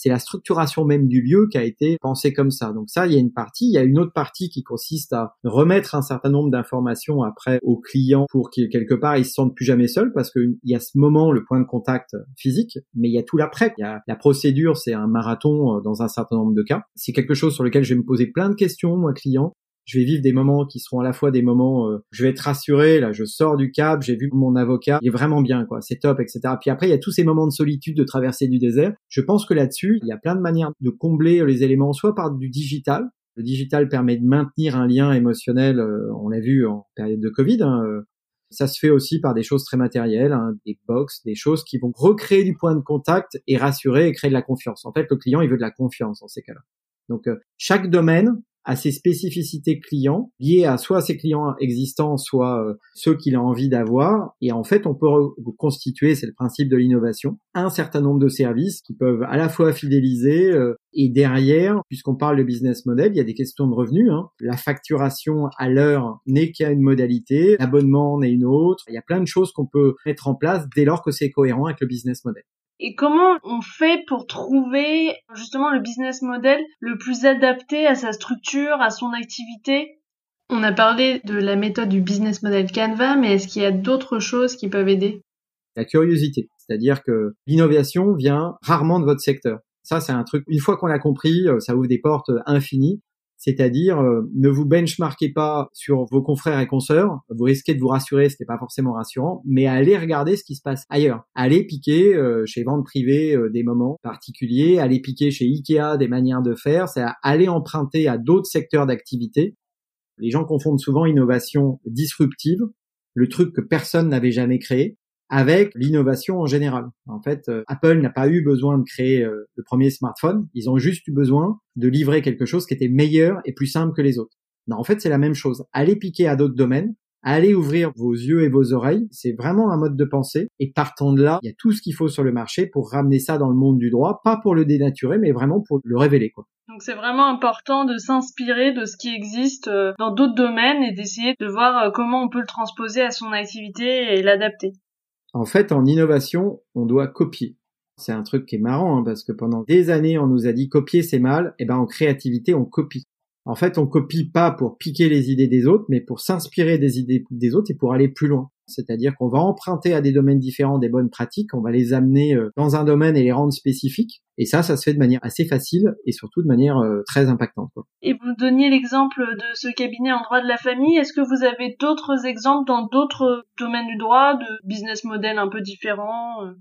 c'est la structuration même du lieu qui a été pensée comme ça. Donc ça, il y a une partie. Il y a une autre partie qui consiste à remettre un certain nombre d'informations après aux clients pour qu'ils quelque part ils se sentent plus jamais seuls parce qu'il y a ce moment le point de contact physique, mais il y a tout l'après. Il y a la procédure, c'est un marathon euh, dans un certain nombre de cas. C'est quelque chose sur lequel je vais me poser plein de questions moi client je vais vivre des moments qui seront à la fois des moments euh, je vais être rassuré là je sors du cab j'ai vu mon avocat il est vraiment bien quoi c'est top etc puis après il y a tous ces moments de solitude de traversée du désert je pense que là-dessus il y a plein de manières de combler les éléments soit par du digital le digital permet de maintenir un lien émotionnel euh, on l'a vu en période de covid hein, euh. ça se fait aussi par des choses très matérielles, hein, des box, des choses qui vont recréer du point de contact et rassurer et créer de la confiance. En fait, le client, il veut de la confiance dans ces cas-là. Donc, chaque domaine à ses spécificités clients liées à soit ses clients existants, soit euh, ceux qu'il a envie d'avoir. Et en fait, on peut constituer, c'est le principe de l'innovation, un certain nombre de services qui peuvent à la fois fidéliser euh, et derrière, puisqu'on parle de business model, il y a des questions de revenus. Hein. La facturation à l'heure n'est qu'à une modalité, l'abonnement n'est une autre. Il y a plein de choses qu'on peut mettre en place dès lors que c'est cohérent avec le business model. Et comment on fait pour trouver justement le business model le plus adapté à sa structure, à son activité? On a parlé de la méthode du business model Canva, mais est-ce qu'il y a d'autres choses qui peuvent aider? La curiosité, c'est-à-dire que l'innovation vient rarement de votre secteur. Ça, c'est un truc, une fois qu'on l'a compris, euh, ça ouvre des portes infinies c'est-à-dire euh, ne vous benchmarkez pas sur vos confrères et consoeurs, vous risquez de vous rassurer, ce n'est pas forcément rassurant, mais allez regarder ce qui se passe ailleurs. Allez piquer euh, chez vente privée euh, des moments particuliers, allez piquer chez Ikea des manières de faire, c'est aller emprunter à d'autres secteurs d'activité. Les gens confondent souvent innovation disruptive, le truc que personne n'avait jamais créé, avec l'innovation en général. En fait, euh, Apple n'a pas eu besoin de créer euh, le premier smartphone, ils ont juste eu besoin de livrer quelque chose qui était meilleur et plus simple que les autres. Non, en fait, c'est la même chose. Allez piquer à d'autres domaines, allez ouvrir vos yeux et vos oreilles. C'est vraiment un mode de pensée. Et partant de là, il y a tout ce qu'il faut sur le marché pour ramener ça dans le monde du droit, pas pour le dénaturer, mais vraiment pour le révéler. Quoi. Donc c'est vraiment important de s'inspirer de ce qui existe euh, dans d'autres domaines et d'essayer de voir comment on peut le transposer à son activité et l'adapter. En fait, en innovation, on doit copier. C'est un truc qui est marrant hein, parce que pendant des années, on nous a dit copier c'est mal. Et ben en créativité, on copie. En fait, on copie pas pour piquer les idées des autres, mais pour s'inspirer des idées des autres et pour aller plus loin. C'est-à-dire qu'on va emprunter à des domaines différents des bonnes pratiques, on va les amener euh, dans un domaine et les rendre spécifiques. Et ça, ça se fait de manière assez facile et surtout de manière euh, très impactante. Et vous donniez l'exemple de ce cabinet en droit de la famille. Est-ce que vous avez d'autres exemples dans d'autres domaines du droit, de business model un peu différents euh?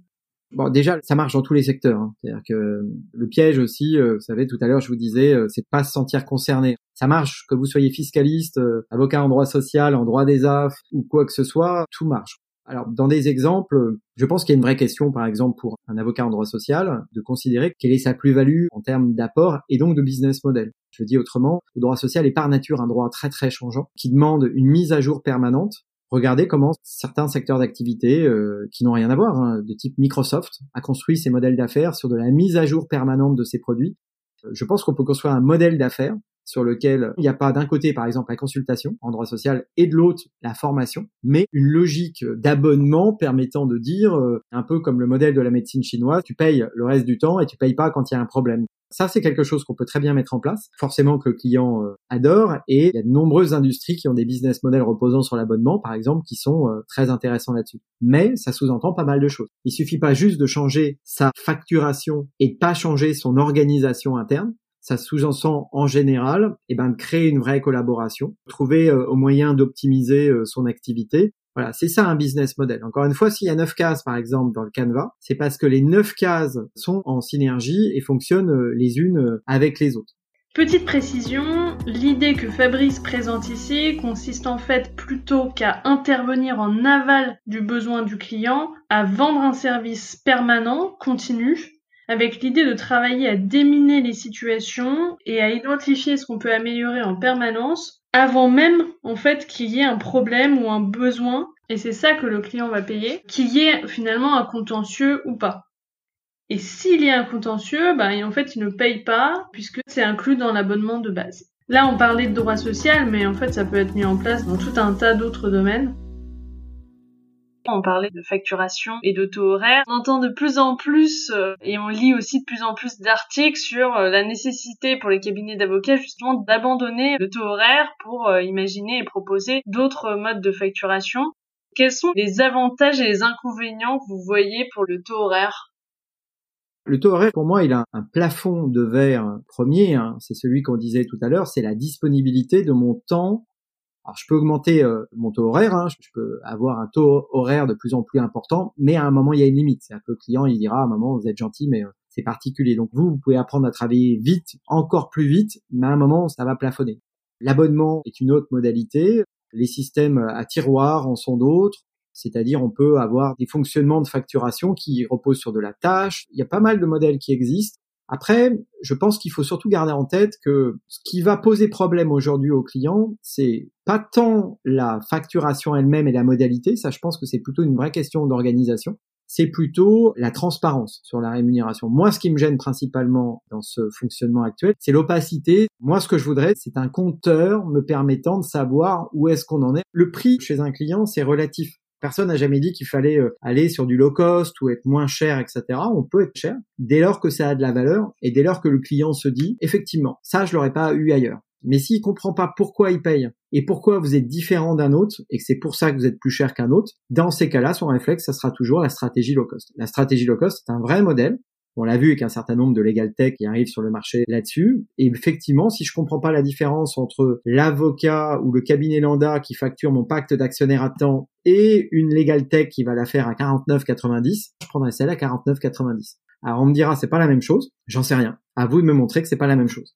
Bon, déjà, ça marche dans tous les secteurs. Hein. C'est-à-dire que le piège aussi, euh, vous savez, tout à l'heure, je vous disais, euh, c'est de pas se sentir concerné. Ça marche, que vous soyez fiscaliste, euh, avocat en droit social, en droit des AF ou quoi que ce soit, tout marche. Alors, dans des exemples, je pense qu'il y a une vraie question, par exemple, pour un avocat en droit social, de considérer quelle est sa plus-value en termes d'apport et donc de business model. Je dis autrement, le droit social est par nature un droit très très changeant, qui demande une mise à jour permanente Regardez comment certains secteurs d'activité euh, qui n'ont rien à voir, hein, de type Microsoft, a construit ses modèles d'affaires sur de la mise à jour permanente de ses produits. Euh, je pense qu'on peut construire un modèle d'affaires sur lequel il n'y a pas d'un côté, par exemple, la consultation en droit social et de l'autre, la formation, mais une logique d'abonnement permettant de dire, euh, un peu comme le modèle de la médecine chinoise, tu payes le reste du temps et tu payes pas quand il y a un problème. Ça, c'est quelque chose qu'on peut très bien mettre en place. Forcément que le client euh, adore et il y a de nombreuses industries qui ont des business models reposant sur l'abonnement, par exemple, qui sont euh, très intéressants là-dessus. Mais ça sous-entend pas mal de choses. Il suffit pas juste de changer sa facturation et de pas changer son organisation interne ça sous-entend en général eh ben, de créer une vraie collaboration, trouver euh, au moyen d'optimiser euh, son activité. Voilà, c'est ça un business model. Encore une fois, s'il y a neuf cases par exemple dans le Canva, c'est parce que les neuf cases sont en synergie et fonctionnent euh, les unes avec les autres. Petite précision, l'idée que Fabrice présente ici consiste en fait plutôt qu'à intervenir en aval du besoin du client, à vendre un service permanent, continu, avec l'idée de travailler à déminer les situations et à identifier ce qu'on peut améliorer en permanence avant même en fait qu'il y ait un problème ou un besoin et c'est ça que le client va payer, qu'il y ait finalement un contentieux ou pas. Et s'il y a un contentieux, bah, en fait, il ne paye pas puisque c'est inclus dans l'abonnement de base. Là, on parlait de droit social, mais en fait, ça peut être mis en place dans tout un tas d'autres domaines. On parlait de facturation et de taux horaire. On entend de plus en plus euh, et on lit aussi de plus en plus d'articles sur euh, la nécessité pour les cabinets d'avocats justement d'abandonner le taux horaire pour euh, imaginer et proposer d'autres modes de facturation. Quels sont les avantages et les inconvénients que vous voyez pour le taux horaire? Le taux horaire, pour moi, il a un plafond de verre premier, hein. c'est celui qu'on disait tout à l'heure, c'est la disponibilité de mon temps alors je peux augmenter euh, mon taux horaire, hein, je peux avoir un taux horaire de plus en plus important, mais à un moment il y a une limite. C'est un peu le client il dira à un moment vous êtes gentil, mais euh, c'est particulier. Donc vous, vous pouvez apprendre à travailler vite, encore plus vite, mais à un moment ça va plafonner. L'abonnement est une autre modalité. Les systèmes à tiroir en sont d'autres. C'est-à-dire, on peut avoir des fonctionnements de facturation qui reposent sur de la tâche. Il y a pas mal de modèles qui existent. Après, je pense qu'il faut surtout garder en tête que ce qui va poser problème aujourd'hui aux clients, c'est pas tant la facturation elle-même et la modalité, ça je pense que c'est plutôt une vraie question d'organisation, c'est plutôt la transparence sur la rémunération. Moi, ce qui me gêne principalement dans ce fonctionnement actuel, c'est l'opacité. Moi, ce que je voudrais, c'est un compteur me permettant de savoir où est-ce qu'on en est. Le prix chez un client, c'est relatif. Personne n'a jamais dit qu'il fallait euh, aller sur du low cost ou être moins cher, etc. On peut être cher dès lors que ça a de la valeur et dès lors que le client se dit effectivement, ça je l'aurais pas eu ailleurs. Mais s'il comprend pas pourquoi il paye et pourquoi vous êtes différent d'un autre et que c'est pour ça que vous êtes plus cher qu'un autre, dans ces cas-là, son réflexe, ça sera toujours la stratégie low cost. La stratégie low cost, c'est un vrai modèle on l'a vu avec un certain nombre de legal tech qui arrivent sur le marché là-dessus. Et effectivement, si je comprends pas la différence entre l'avocat ou le cabinet lambda qui facture mon pacte d'actionnaire à temps et une legal tech qui va la faire à 49,90, je prendrai celle à 49,90. Alors on me dira c'est pas la même chose, j'en sais rien. À vous de me montrer que c'est pas la même chose.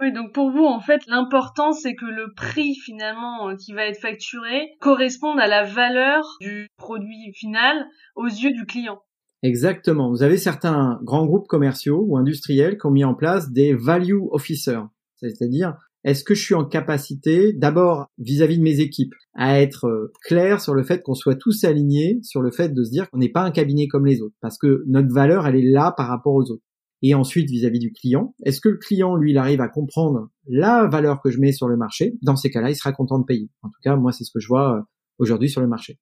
Oui, donc pour vous, en fait, l'important, c'est que le prix finalement euh, qui va être facturé corresponde à la valeur du produit final aux yeux du client. Exactement. Vous avez certains grands groupes commerciaux ou industriels qui ont mis en place des value officers, c'est-à-dire est-ce que je suis en capacité, d'abord vis-à-vis de mes équipes, à être euh, clair sur le fait qu'on soit tous alignés sur le fait de se dire qu'on n'est pas un cabinet comme les autres, parce que notre valeur, elle est là par rapport aux autres. Et ensuite, vis-à-vis du client, est-ce que le client, lui, il arrive à comprendre la valeur que je mets sur le marché? Dans ces cas-là, il sera content de payer. En tout cas, moi, c'est ce que je vois euh, aujourd'hui sur le marché.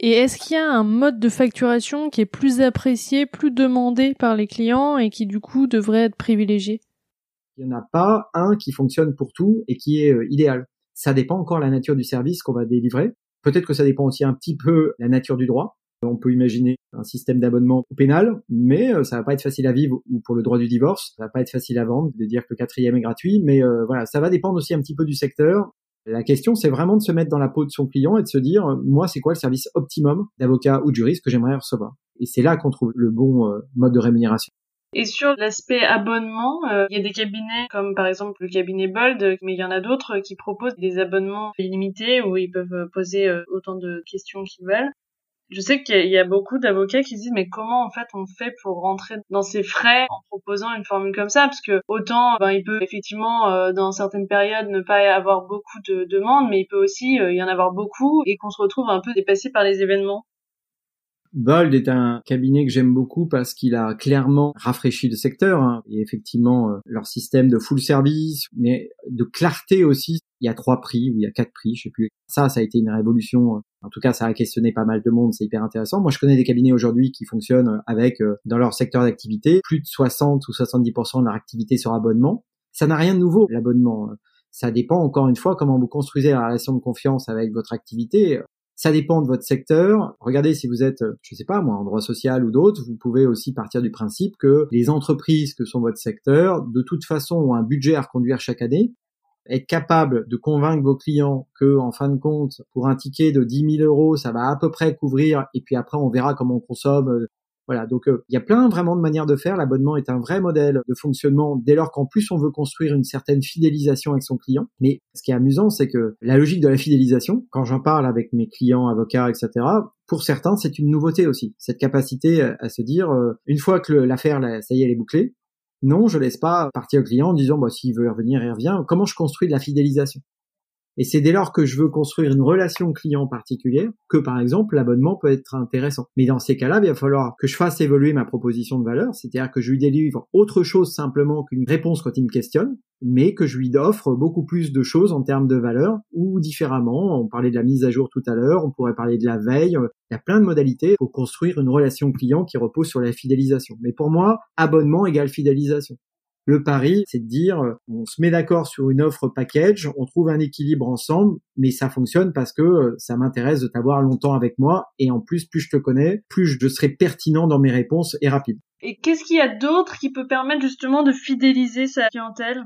Et est-ce qu'il y a un mode de facturation qui est plus apprécié, plus demandé par les clients et qui du coup devrait être privilégié? Il n'y en a pas un qui fonctionne pour tout et qui est euh, idéal. Ça dépend encore de la nature du service qu'on va délivrer. Peut-être que ça dépend aussi un petit peu la nature du droit. On peut imaginer un système d'abonnement pénal, mais euh, ça va pas être facile à vivre ou pour le droit du divorce, ça va pas être facile à vendre de dire que quatrième est gratuit, mais euh, voilà, ça va dépendre aussi un petit peu du secteur. La question, c'est vraiment de se mettre dans la peau de son client et de se dire, moi, c'est quoi le service optimum d'avocat ou de juriste que j'aimerais recevoir? Et c'est là qu'on trouve le bon euh, mode de rémunération. Et sur l'aspect abonnement, il y a des cabinets comme par exemple le cabinet Bold, mais il y en a d'autres qui proposent des abonnements illimités où ils peuvent poser autant de questions qu'ils veulent je sais qu'il y a beaucoup d'avocats qui disent mais comment en fait on fait pour rentrer dans ces frais en proposant une formule comme ça? Parce que autant ben, il peut effectivement euh, dans certaines périodes ne pas avoir beaucoup de demandes mais il peut aussi euh, y en avoir beaucoup et qu'on se retrouve un peu dépassé par les événements. Bold est un cabinet que j'aime beaucoup parce qu'il a clairement rafraîchi le secteur hein. et effectivement euh, leur système de full service, mais de clarté aussi. Il y a trois prix ou il y a quatre prix, je sais plus. Ça, ça a été une révolution. Euh. En tout cas, ça a questionné pas mal de monde. C'est hyper intéressant. Moi, je connais des cabinets aujourd'hui qui fonctionnent avec euh, dans leur secteur d'activité plus de 60 ou 70% de leur activité sur abonnement. Ça n'a rien de nouveau l'abonnement. Ça dépend encore une fois comment vous construisez la relation de confiance avec votre activité. Ça dépend de votre secteur. Regardez si vous êtes, je sais pas moi, en droit social ou d'autres, vous pouvez aussi partir du principe que les entreprises que sont votre secteur, de toute façon, ont un budget à reconduire chaque année. Être capable de convaincre vos clients que, en fin de compte, pour un ticket de 10 000 euros, ça va à peu près couvrir, et puis après on verra comment on consomme voilà, donc euh, il y a plein vraiment de manières de faire. L'abonnement est un vrai modèle de fonctionnement dès lors qu'en plus on veut construire une certaine fidélisation avec son client. Mais ce qui est amusant, c'est que la logique de la fidélisation, quand j'en parle avec mes clients, avocats, etc., pour certains, c'est une nouveauté aussi. Cette capacité à se dire, euh, une fois que l'affaire, ça y est, elle est bouclée, non, je laisse pas partir le client en disant, bah, s'il veut revenir, il revient. Comment je construis de la fidélisation? Et c'est dès lors que je veux construire une relation client particulière que, par exemple, l'abonnement peut être intéressant. Mais dans ces cas-là, il va falloir que je fasse évoluer ma proposition de valeur, c'est-à-dire que je lui délivre autre chose simplement qu'une réponse quand il me questionne, mais que je lui offre beaucoup plus de choses en termes de valeur ou différemment. On parlait de la mise à jour tout à l'heure, on pourrait parler de la veille. Il y a plein de modalités pour construire une relation client qui repose sur la fidélisation. Mais pour moi, abonnement égale fidélisation. Le pari, c'est de dire, euh, on se met d'accord sur une offre package, on trouve un équilibre ensemble, mais ça fonctionne parce que euh, ça m'intéresse de t'avoir longtemps avec moi, et en plus, plus je te connais, plus je serai pertinent dans mes réponses et rapide. Et qu'est-ce qu'il y a d'autre qui peut permettre justement de fidéliser sa clientèle?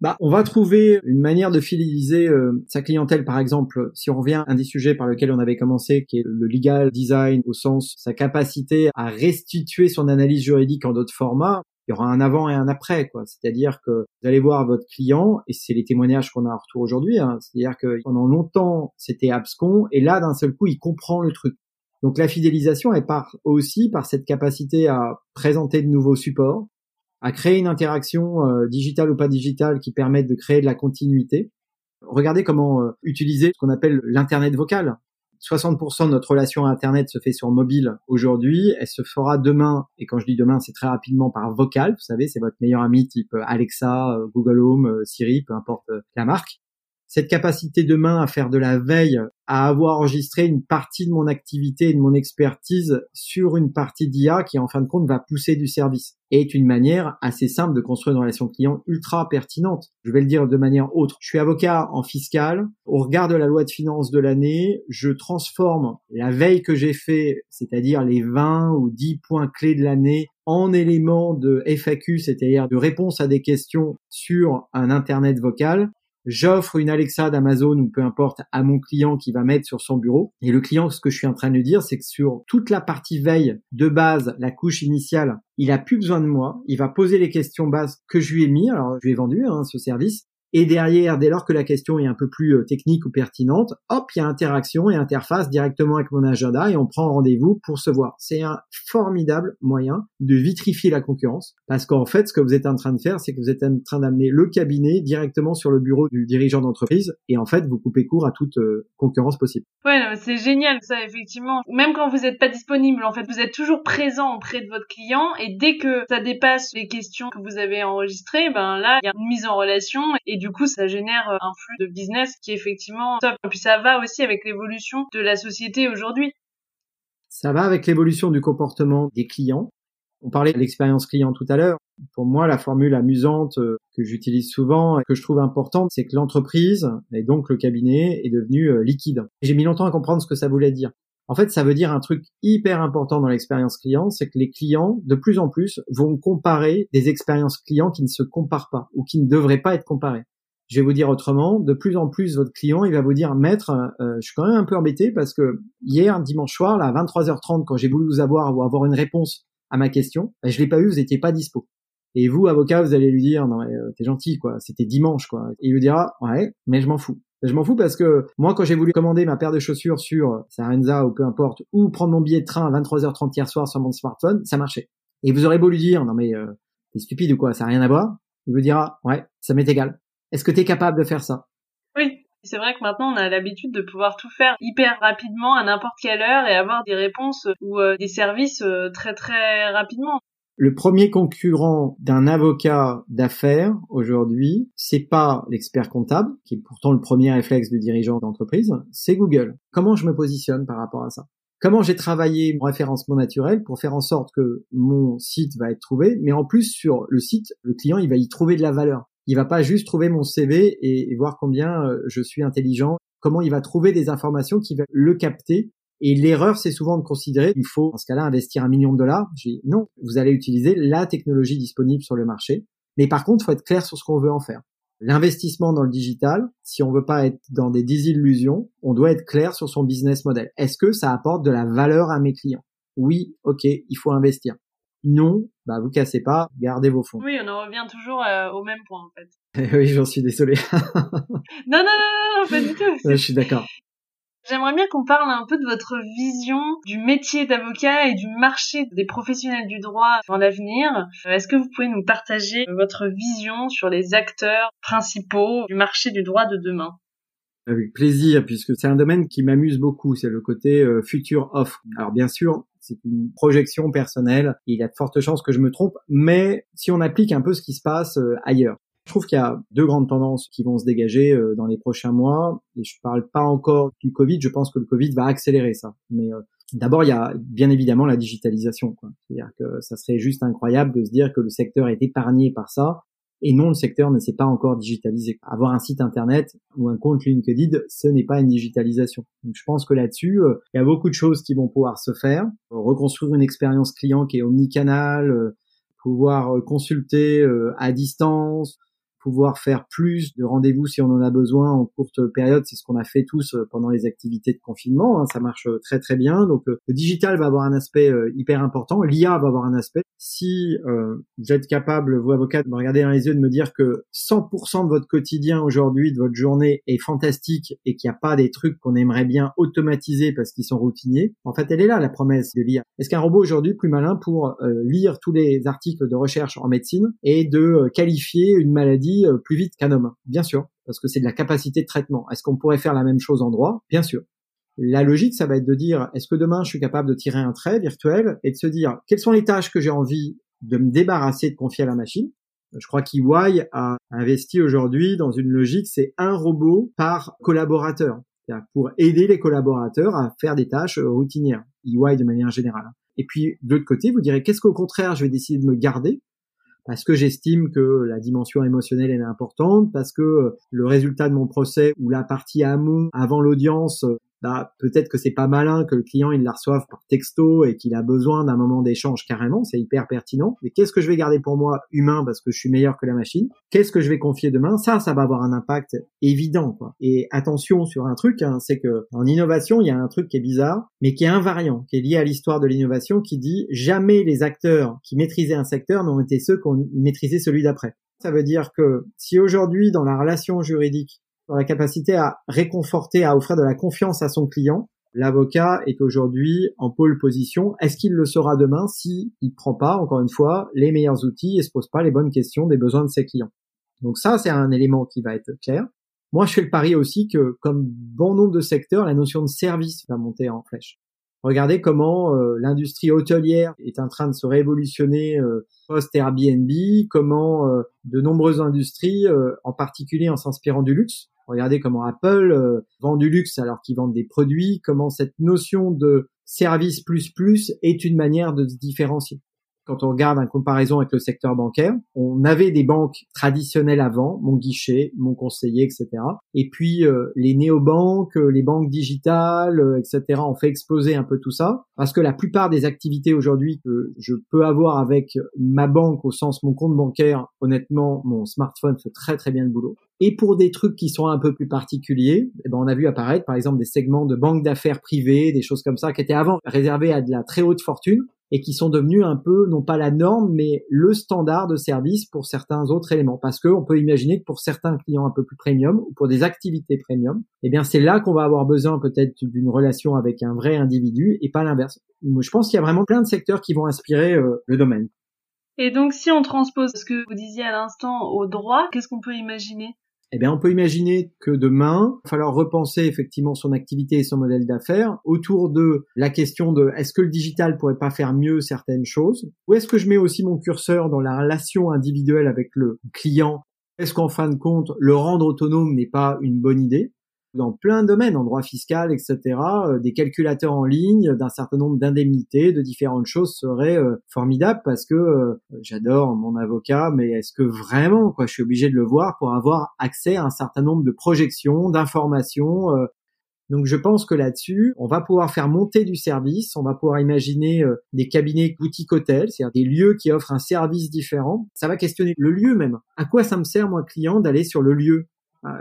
Bah, on va trouver une manière de fidéliser euh, sa clientèle, par exemple, si on revient à un des sujets par lequel on avait commencé, qui est le legal design, au sens sa capacité à restituer son analyse juridique en d'autres formats il y aura un avant et un après, quoi. C'est-à-dire que vous allez voir votre client, et c'est les témoignages qu'on a en retour aujourd'hui, hein, c'est-à-dire que pendant longtemps, c'était abscon, et là, d'un seul coup, il comprend le truc. Donc la fidélisation, elle part aussi par cette capacité à présenter de nouveaux supports, à créer une interaction euh, digitale ou pas digitale qui permette de créer de la continuité. Regardez comment euh, utiliser ce qu'on appelle l'internet vocal. 60% de notre relation à Internet se fait sur mobile aujourd'hui. Elle se fera demain, et quand je dis demain, c'est très rapidement par vocal. Vous savez, c'est votre meilleur ami type euh, Alexa, euh, Google Home, euh, Siri, peu importe la marque cette capacité demain à faire de la veille, à avoir enregistré une partie de mon activité et de mon expertise sur une partie d'IA qui en fin de compte va pousser du service est une manière assez simple de construire une relation client ultra pertinente. Je vais le dire de manière autre. Je suis avocat en fiscal. Au regard de la loi de finances de l'année, je transforme la veille que j'ai fait, c'est-à-dire les 20 ou 10 points clés de l'année, en éléments de FAQ, c'est-à-dire de réponse à des questions sur un Internet vocal j'offre une Alexa d'Amazon ou peu importe à mon client qui va mettre sur son bureau. Et le client, ce que je suis en train de dire, c'est que sur toute la partie veille de base, la couche initiale, il a plus besoin de moi. Il va poser les questions bases que je lui ai mis. Alors, je lui ai vendu hein, ce service. Et derrière, dès lors que la question est un peu plus euh, technique ou pertinente, hop, il y a interaction et interface directement avec mon agenda et on prend rendez-vous pour se voir. C'est un formidable moyen de vitrifier la concurrence parce qu'en fait, ce que vous êtes en train de faire, c'est que vous êtes en train d'amener le cabinet directement sur le bureau du dirigeant d'entreprise et en fait, vous coupez court à toute euh, concurrence possible. Ouais, c'est génial ça, effectivement. Même quand vous n'êtes pas disponible, en fait, vous êtes toujours présent auprès de votre client et dès que ça dépasse les questions que vous avez enregistrées, ben là, il y a une mise en relation et du coup, ça génère euh, un flux de business qui est effectivement top. Et puis ça va aussi avec l'évolution de la société aujourd'hui. Ça va avec l'évolution du comportement des clients. On parlait de l'expérience client tout à l'heure. Pour moi, la formule amusante euh, que j'utilise souvent et que je trouve importante, c'est que l'entreprise, et donc le cabinet, est devenu euh, liquide. J'ai mis longtemps à comprendre ce que ça voulait dire. En fait, ça veut dire un truc hyper important dans l'expérience client, c'est que les clients, de plus en plus, vont comparer des expériences clients qui ne se comparent pas ou qui ne devraient pas être comparées. Je vais vous dire autrement, de plus en plus, votre client, il va vous dire, maître, euh, je suis quand même un peu embêté parce que hier, dimanche soir, là, à 23h30, quand j'ai voulu vous avoir ou avoir une réponse à ma question, ben, je l'ai pas eu, vous n'étiez pas dispo. Et vous, avocat, vous allez lui dire, non, euh, t'es gentil, quoi, c'était dimanche, quoi. Et il vous dira, ouais, mais je m'en fous. Je m'en fous parce que moi, quand j'ai voulu commander ma paire de chaussures sur Sarenza ou peu importe, ou prendre mon billet de train à 23h30 hier soir sur mon smartphone, ça marchait. Et vous aurez beau lui dire, non mais euh, t'es stupide ou quoi, ça n'a rien à voir, il vous dira, ouais, ça m'est égal. Est-ce que t'es capable de faire ça? Oui, c'est vrai que maintenant on a l'habitude de pouvoir tout faire hyper rapidement à n'importe quelle heure et avoir des réponses ou euh, des services euh, très très rapidement. Le premier concurrent d'un avocat d'affaires aujourd'hui, c'est pas l'expert comptable, qui est pourtant le premier réflexe du dirigeant d'entreprise, c'est Google. Comment je me positionne par rapport à ça? Comment j'ai travaillé mon référencement naturel pour faire en sorte que mon site va être trouvé, mais en plus sur le site, le client il va y trouver de la valeur. Il va pas juste trouver mon CV et, voir combien euh, je suis intelligent. Comment il va trouver des informations qui vont le capter et l'erreur, c'est souvent de considérer qu'il faut, dans ce cas-là, investir un million de dollars. Non, vous allez utiliser la technologie disponible sur le marché. Mais par contre, faut être clair sur ce qu'on veut en faire. L'investissement dans le digital, si on veut pas être dans des désillusions, on doit être clair sur son business model. Est-ce que ça apporte de la valeur à mes clients? Oui, ok, il faut investir. Non, bah vous cassez pas, gardez vos fonds. Oui, on en revient toujours euh, au même point en fait. oui, j'en suis désolé. non, non, non, non, pas du tout. je suis d'accord. J'aimerais bien qu'on parle un peu de votre vision du métier d'avocat et du marché des professionnels du droit dans l'avenir. Euh, est-ce que vous pouvez nous partager votre vision sur les acteurs principaux du marché du droit de demain? Avec plaisir, puisque c'est un domaine qui m'amuse beaucoup, c'est le côté euh, futur offre. Alors bien sûr, c'est une projection personnelle, il y a de fortes chances que je me trompe, mais si on applique un peu ce qui se passe euh, ailleurs. Je trouve qu'il y a deux grandes tendances qui vont se dégager euh, dans les prochains mois. Et je parle pas encore du Covid. Je pense que le Covid va accélérer ça. Mais euh, d'abord, il y a bien évidemment la digitalisation. C'est-à-dire que ça serait juste incroyable de se dire que le secteur est épargné par ça. Et non, le secteur ne s'est pas encore digitalisé. Avoir un site internet ou un compte LinkedIn, ce n'est pas une digitalisation. Donc je pense que là-dessus, euh, il y a beaucoup de choses qui vont pouvoir se faire. Reconstruire une expérience client qui est omnicanal, pouvoir consulter à distance, pouvoir faire plus de rendez-vous si on en a besoin en courte période. C'est ce qu'on a fait tous euh, pendant les activités de confinement. Hein. ça marche euh, très très bien. Donc euh, le digital va avoir un aspect hyper important. L'IA va avoir un aspect. Si vous êtes capable, vous avocat, de me regarder dans les yeux, de me dire que 100% de votre quotidien aujourd'hui, de votre journée est fantastique et qu'il n'y a pas des trucs qu'on aimerait bien automatiser parce qu'ils sont routiniers, en fait, elle est là la promesse de l'IA. Est-ce qu'un robot aujourd'hui plus malin pour lire tous les articles de recherche en médecine et de qualifier une maladie euh, plus vite qu'un homme, bien sûr, parce que c'est de la capacité de traitement. Est-ce qu'on pourrait faire la même chose en droit? Bien sûr. La logique, ça va être de dire, est-ce que demain, je suis capable de tirer un trait virtuel et de se dire, quelles sont les tâches que j'ai envie de me débarrasser, de confier à la machine? Je crois qu'EY a investi aujourd'hui dans une logique, c'est un robot par collaborateur, pour aider les collaborateurs à faire des tâches routinières, EY de manière générale. Et puis, de l'autre côté, vous direz, qu'est-ce qu'au contraire, je vais décider de me garder? Parce que j'estime que la dimension émotionnelle est importante, parce que le résultat de mon procès ou la partie amont avant l'audience bah, peut-être que c'est pas malin que le client il la reçoive par texto et qu'il a besoin d'un moment d'échange carrément, c'est hyper pertinent. Mais qu'est-ce que je vais garder pour moi humain parce que je suis meilleur que la machine? Qu'est-ce que je vais confier demain? Ça, ça va avoir un impact évident. Quoi. Et attention sur un truc, hein, c'est que en innovation, il y a un truc qui est bizarre, mais qui est invariant, qui est lié à l'histoire de l'innovation, qui dit jamais les acteurs qui maîtrisaient un secteur n'ont été ceux qui ont maîtrisé celui d'après. Ça veut dire que si aujourd'hui, dans la relation juridique, dans la capacité à réconforter, à offrir de la confiance à son client, l'avocat est aujourd'hui en pôle position. Est-ce qu'il le sera demain si il prend pas, encore une fois, les meilleurs outils et se pose pas les bonnes questions des besoins de ses clients? Donc ça, c'est un élément qui va être clair. Moi, je fais le pari aussi que, comme bon nombre de secteurs, la notion de service va monter en flèche. Regardez comment euh, l'industrie hôtelière est en train de se révolutionner euh, post Airbnb, comment euh, de nombreuses industries, en particulier en s'inspirant du luxe, regardez comment Apple vend du luxe alors qu'ils vendent des produits, comment cette notion de service plus plus est une manière de se différencier quand on regarde en comparaison avec le secteur bancaire, on avait des banques traditionnelles avant, mon guichet, mon conseiller, etc. Et puis euh, les néobanques, euh, les banques digitales, euh, etc. ont fait exploser un peu tout ça parce que la plupart des activités aujourd'hui que je peux avoir avec ma banque au sens mon compte bancaire, honnêtement, mon smartphone fait très très bien le boulot. Et pour des trucs qui sont un peu plus particuliers, eh ben on a vu apparaître par exemple des segments de banques d'affaires privées, des choses comme ça qui étaient avant réservées à de la très haute fortune et qui sont devenus un peu, non pas la norme, mais le standard de service pour certains autres éléments. Parce qu'on peut imaginer que pour certains clients un peu plus premium ou pour des activités premium, eh bien c'est là qu'on va avoir besoin peut-être d'une relation avec un vrai individu et pas l'inverse. Je pense qu'il y a vraiment plein de secteurs qui vont inspirer euh, le domaine. Et donc si on transpose ce que vous disiez à l'instant au droit, qu'est-ce qu'on peut imaginer? Eh bien, on peut imaginer que demain, il va falloir repenser effectivement son activité et son modèle d'affaires autour de la question de est-ce que le digital pourrait pas faire mieux certaines choses ou est-ce que je mets aussi mon curseur dans la relation individuelle avec le client? Est-ce qu'en fin de compte, le rendre autonome n'est pas une bonne idée? Dans plein de domaines, en droit fiscal, etc., euh, des calculateurs en ligne d'un certain nombre d'indemnités, de différentes choses seraient euh, formidables parce que euh, j'adore mon avocat, mais est-ce que vraiment, quoi, je suis obligé de le voir pour avoir accès à un certain nombre de projections, d'informations donc je pense que là-dessus, on va pouvoir faire monter du service, on va pouvoir imaginer des cabinets boutique hôtel, c'est-à-dire des lieux qui offrent un service différent. Ça va questionner le lieu même. À quoi ça me sert moi client d'aller sur le lieu?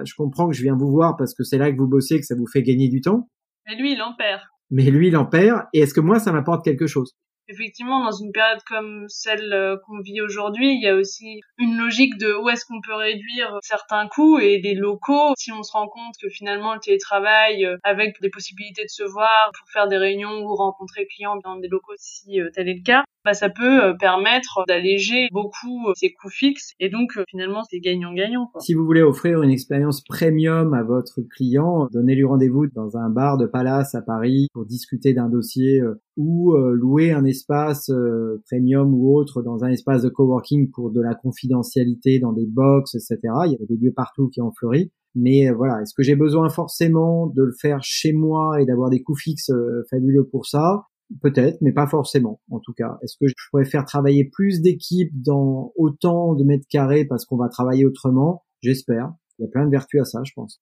Je comprends que je viens vous voir parce que c'est là que vous bossez, que ça vous fait gagner du temps. Mais lui, il en perd. Mais lui, il en perd. Et est-ce que moi, ça m'apporte quelque chose? Effectivement, dans une période comme celle euh, qu'on vit aujourd'hui, il y a aussi une logique de où est-ce qu'on peut réduire certains coûts et des locaux. Si on se rend compte que finalement le télétravail, euh, avec des possibilités de se voir pour faire des réunions ou rencontrer clients dans des locaux si euh, tel est le cas, bah, ça peut permettre d'alléger beaucoup euh, coûts fixes et donc finalement c'est gagnant-gagnant. Si vous voulez offrir une expérience premium à votre client, donnez-lui rendez-vous dans un bar de Palace à Paris pour discuter d'un dossier ou louer un espace premium ou autre dans un espace de coworking pour de la confidentialité dans des box, etc. Il y a des lieux partout qui ont fleuri. Mais voilà, est-ce que j'ai besoin forcément de le faire chez moi et d'avoir des coûts fixes fabuleux pour ça? Peut-être, mais pas forcément, en tout cas. Est-ce que je pourrais faire travailler plus d'équipes dans autant de mètres carrés parce qu'on va travailler autrement? J'espère. Il y a plein de vertus à ça, je pense.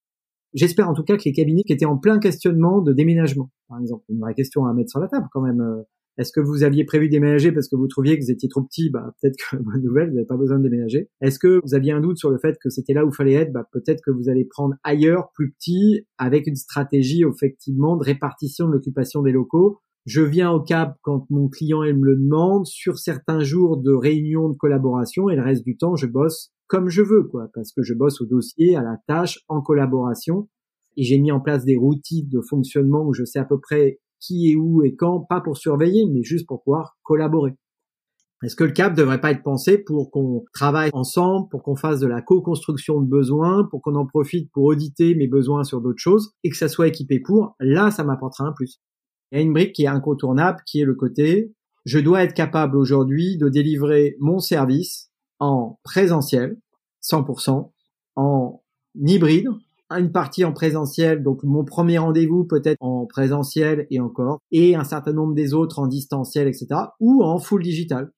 J'espère en tout cas que les cabinets qui étaient en plein questionnement de déménagement, par exemple, une vraie question à mettre sur la table quand même. Euh, est-ce que vous aviez prévu de déménager parce que vous trouviez que vous étiez trop petit? Bah peut-être que bonne nouvelle, vous n'avez pas besoin de déménager. Est-ce que vous aviez un doute sur le fait que c'était là où il fallait être? Bah peut-être que vous allez prendre ailleurs, plus petit, avec une stratégie effectivement de répartition de l'occupation des locaux. Je viens au Cap quand mon client me le demande, sur certains jours de réunion de collaboration, et le reste du temps, je bosse comme je veux, quoi, parce que je bosse au dossier, à la tâche, en collaboration, et j'ai mis en place des routines de fonctionnement où je sais à peu près qui est où et quand, pas pour surveiller, mais juste pour pouvoir collaborer. Est-ce que le CAP devrait pas être pensé pour qu'on travaille ensemble, pour qu'on fasse de la co-construction de besoins, pour qu'on en profite pour auditer mes besoins sur d'autres choses et que ça soit équipé pour Là, ça m'apportera un plus. Il y a une brique qui est incontournable, qui est le côté, je dois être capable aujourd'hui de délivrer mon service en présentiel, 100%, en hybride, une partie en présentiel, donc mon premier rendez-vous peut-être en présentiel et encore, et un certain nombre des autres en distanciel, etc., ou en full digital.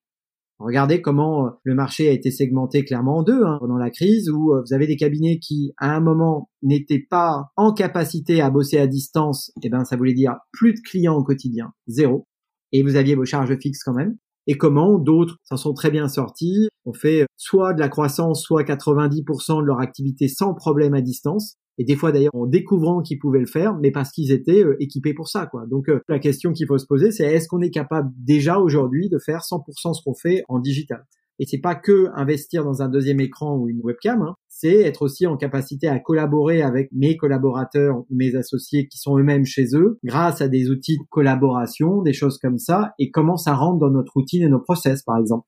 Regardez comment euh, le marché a été segmenté clairement en deux hein, pendant la crise, où euh, vous avez des cabinets qui, à un moment, n'étaient pas en capacité à bosser à distance. Et eh ben, ça voulait dire plus de clients au quotidien, zéro. Et vous aviez vos charges fixes quand même. Et comment d'autres s'en sont très bien sortis, ont fait soit de la croissance, soit 90% de leur activité sans problème à distance et des fois d'ailleurs en découvrant qu'ils pouvaient le faire, mais parce qu'ils étaient euh, équipés pour ça. Quoi. Donc euh, la question qu'il faut se poser, c'est est-ce qu'on est capable déjà aujourd'hui de faire 100% ce qu'on fait en digital? Et c'est pas que investir dans un deuxième écran ou une webcam, hein. C'est être aussi en capacité à collaborer avec mes collaborateurs mes associés qui sont eux-mêmes chez eux, grâce à des outils de collaboration, des choses comme ça, et comment ça rentre dans notre routine et nos process, par exemple.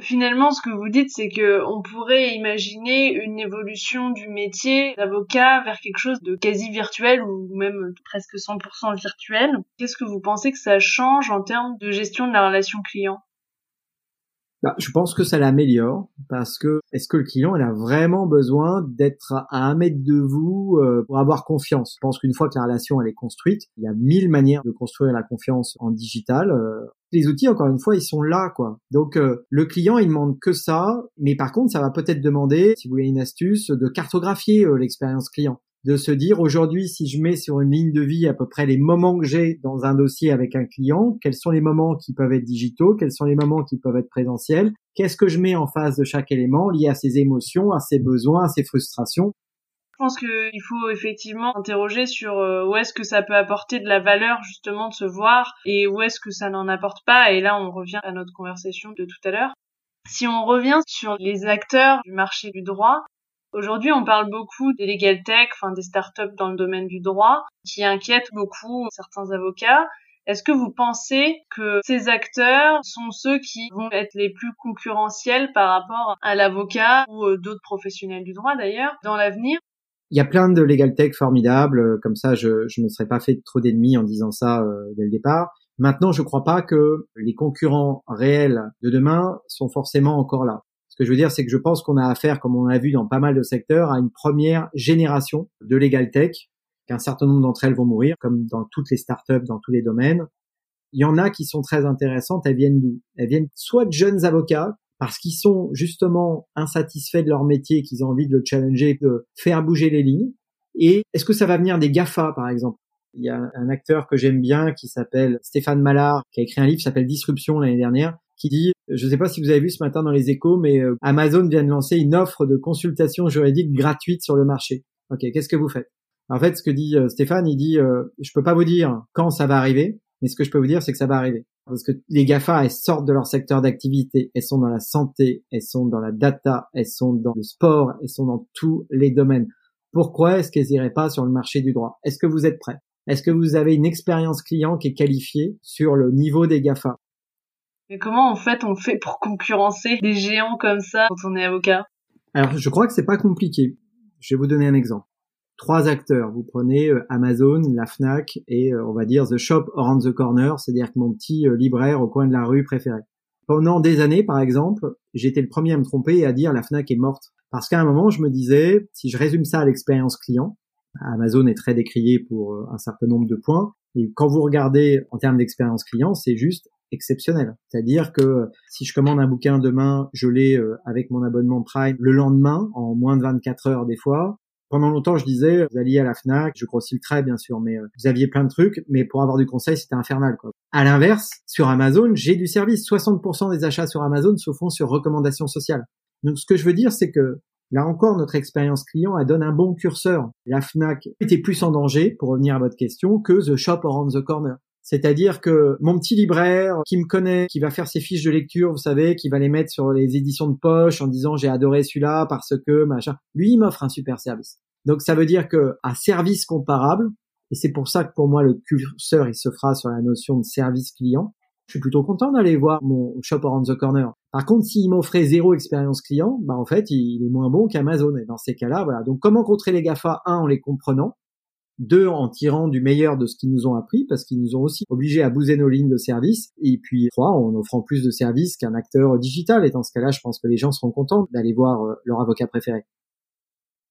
Finalement, ce que vous dites, c'est que on pourrait imaginer une évolution du métier d'avocat vers quelque chose de quasi virtuel ou même presque 100% virtuel. Qu'est-ce que vous pensez que ça change en termes de gestion de la relation client? Bah, je pense que ça l'améliore parce que est-ce que le client il a vraiment besoin d'être à un mètre de vous euh, pour avoir confiance? Je pense qu'une fois que la relation elle est construite, il y a mille manières de construire la confiance en digital. Euh, les outils, encore une fois, ils sont là, quoi. Donc euh, le client, il demande que ça, mais par contre, ça va peut-être demander, si vous voulez une astuce, de cartographier l'expérience client de se dire aujourd'hui si je mets sur une ligne de vie à peu près les moments que j'ai dans un dossier avec un client, quels sont les moments qui peuvent être digitaux, quels sont les moments qui peuvent être présentiels, qu'est-ce que je mets en face de chaque élément lié à ses émotions, à ses besoins, à ses frustrations? Je pense qu'il faut effectivement interroger sur euh, où est-ce que ça peut apporter de la valeur justement de se voir et où est-ce que ça n'en apporte pas. Et là, on revient à notre conversation de tout à l'heure. Si on revient sur les acteurs du marché du droit, Aujourd'hui, on parle beaucoup des legal tech, enfin des startups dans le domaine du droit, qui inquiètent beaucoup certains avocats. Est-ce que vous pensez que ces acteurs sont ceux qui vont être les plus concurrentiels par rapport à l'avocat ou euh, d'autres professionnels du droit d'ailleurs dans l'avenir? Il y a plein de legal tech formidables, comme ça je, ne serais pas fait trop d'ennemis en disant ça euh, dès le départ. Maintenant, je ne crois pas que les concurrents réels de demain sont forcément encore là que je veux dire, c'est que je pense qu'on a affaire, comme on a vu dans pas mal de secteurs, à une première génération de legal tech, qu'un certain nombre d'entre elles vont mourir, comme dans toutes les startups, dans tous les domaines. Il y en a qui sont très intéressantes, elles viennent d'où? Elles viennent soit de jeunes avocats, parce qu'ils sont justement insatisfaits de leur métier, qu'ils ont envie de le challenger, de faire bouger les lignes. Et est-ce que ça va venir des GAFA, par exemple? Il y a un acteur que j'aime bien qui s'appelle Stéphane Mallard, qui a écrit un livre qui s'appelle Disruption l'année dernière, qui dit, je ne sais pas si vous avez vu ce matin dans les échos, mais euh, Amazon vient de lancer une offre de consultation juridique gratuite sur le marché. Ok, qu'est-ce que vous faites? En fait, ce que dit euh, Stéphane, il dit, euh, je peux pas vous dire quand ça va arriver, mais ce que je peux vous dire, c'est que ça va arriver. Parce que les GAFA, elles sortent de leur secteur d'activité, elles sont dans la santé, elles sont dans la data, elles sont dans le sport, elles sont dans tous les domaines. Pourquoi est-ce qu'elles iraient pas sur le marché du droit? Est-ce que vous êtes prêts? Est-ce que vous avez une expérience client qui est qualifiée sur le niveau des GAFA? Mais comment en fait on fait pour concurrencer des géants comme ça quand on est avocat? Alors je crois que c'est pas compliqué. Je vais vous donner un exemple. Trois acteurs. Vous prenez euh, Amazon, la Fnac et euh, on va dire The Shop around the corner, c'est-à-dire que mon petit euh, libraire au coin de la rue préféré. Pendant des années, par exemple, j'étais le premier à me tromper et à dire la Fnac est morte. Parce qu'à un moment, je me disais, si je résume ça à l'expérience client, Amazon est très décrié pour un certain nombre de points. Et quand vous regardez en termes d'expérience client, c'est juste exceptionnel. C'est-à-dire que si je commande un bouquin demain, je l'ai euh, avec mon abonnement Prime le lendemain, en moins de 24 heures des fois. Pendant longtemps, je disais, vous alliez à la Fnac, je grossis le trait bien sûr, mais euh, vous aviez plein de trucs, mais pour avoir du conseil, c'était infernal. Quoi. À l'inverse, sur Amazon, j'ai du service. 60% des achats sur Amazon se font sur recommandation sociale. Donc ce que je veux dire, c'est que Là encore, notre expérience client, elle donne un bon curseur. La FNAC était plus en danger, pour revenir à votre question, que The Shop Around the Corner. C'est-à-dire que mon petit libraire qui me connaît, qui va faire ses fiches de lecture, vous savez, qui va les mettre sur les éditions de poche en disant j'ai adoré celui-là parce que machin, lui il m'offre un super service. Donc ça veut dire que à service comparable, et c'est pour ça que pour moi le curseur il se fera sur la notion de service client. Je suis plutôt content d'aller voir mon shop around the corner. Par contre, s'il m'offrait zéro expérience client, bah en fait, il est moins bon qu'Amazon. Et dans ces cas-là, voilà. Donc, comment contrer les Gafa? Un, en les comprenant deux en tirant du meilleur de ce qu'ils nous ont appris parce qu'ils nous ont aussi obligés à bouser nos lignes de service et puis trois en offrant plus de services qu'un acteur digital et dans ce cas-là je pense que les gens seront contents d'aller voir euh, leur avocat préféré.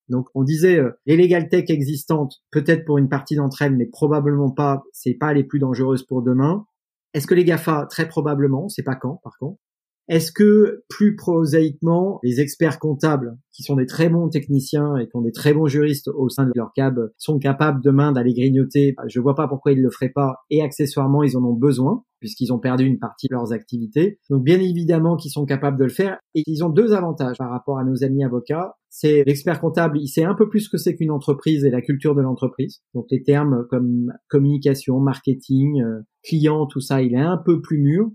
Donc on disait euh, les legal tech existantes peut-être pour une partie d'entre elles mais probablement pas c'est pas les plus dangereuses pour demain. Est-ce que les GAFA? Très probablement, c'est pas quand par contre. Est-ce que, plus prosaïquement, les experts comptables, qui sont des très bons techniciens et qui ont des très bons juristes au sein de leur cab, sont capables demain d'aller grignoter Je vois pas pourquoi ils le feraient pas. Et accessoirement, ils en ont besoin puisqu'ils ont perdu une partie de leurs activités. Donc bien évidemment qu'ils sont capables de le faire et ils ont deux avantages par rapport à nos amis avocats. C'est l'expert comptable, il sait un peu plus ce que c'est qu'une entreprise et la culture de l'entreprise. Donc les termes comme communication, marketing, euh, client, tout ça, il est un peu plus mûr.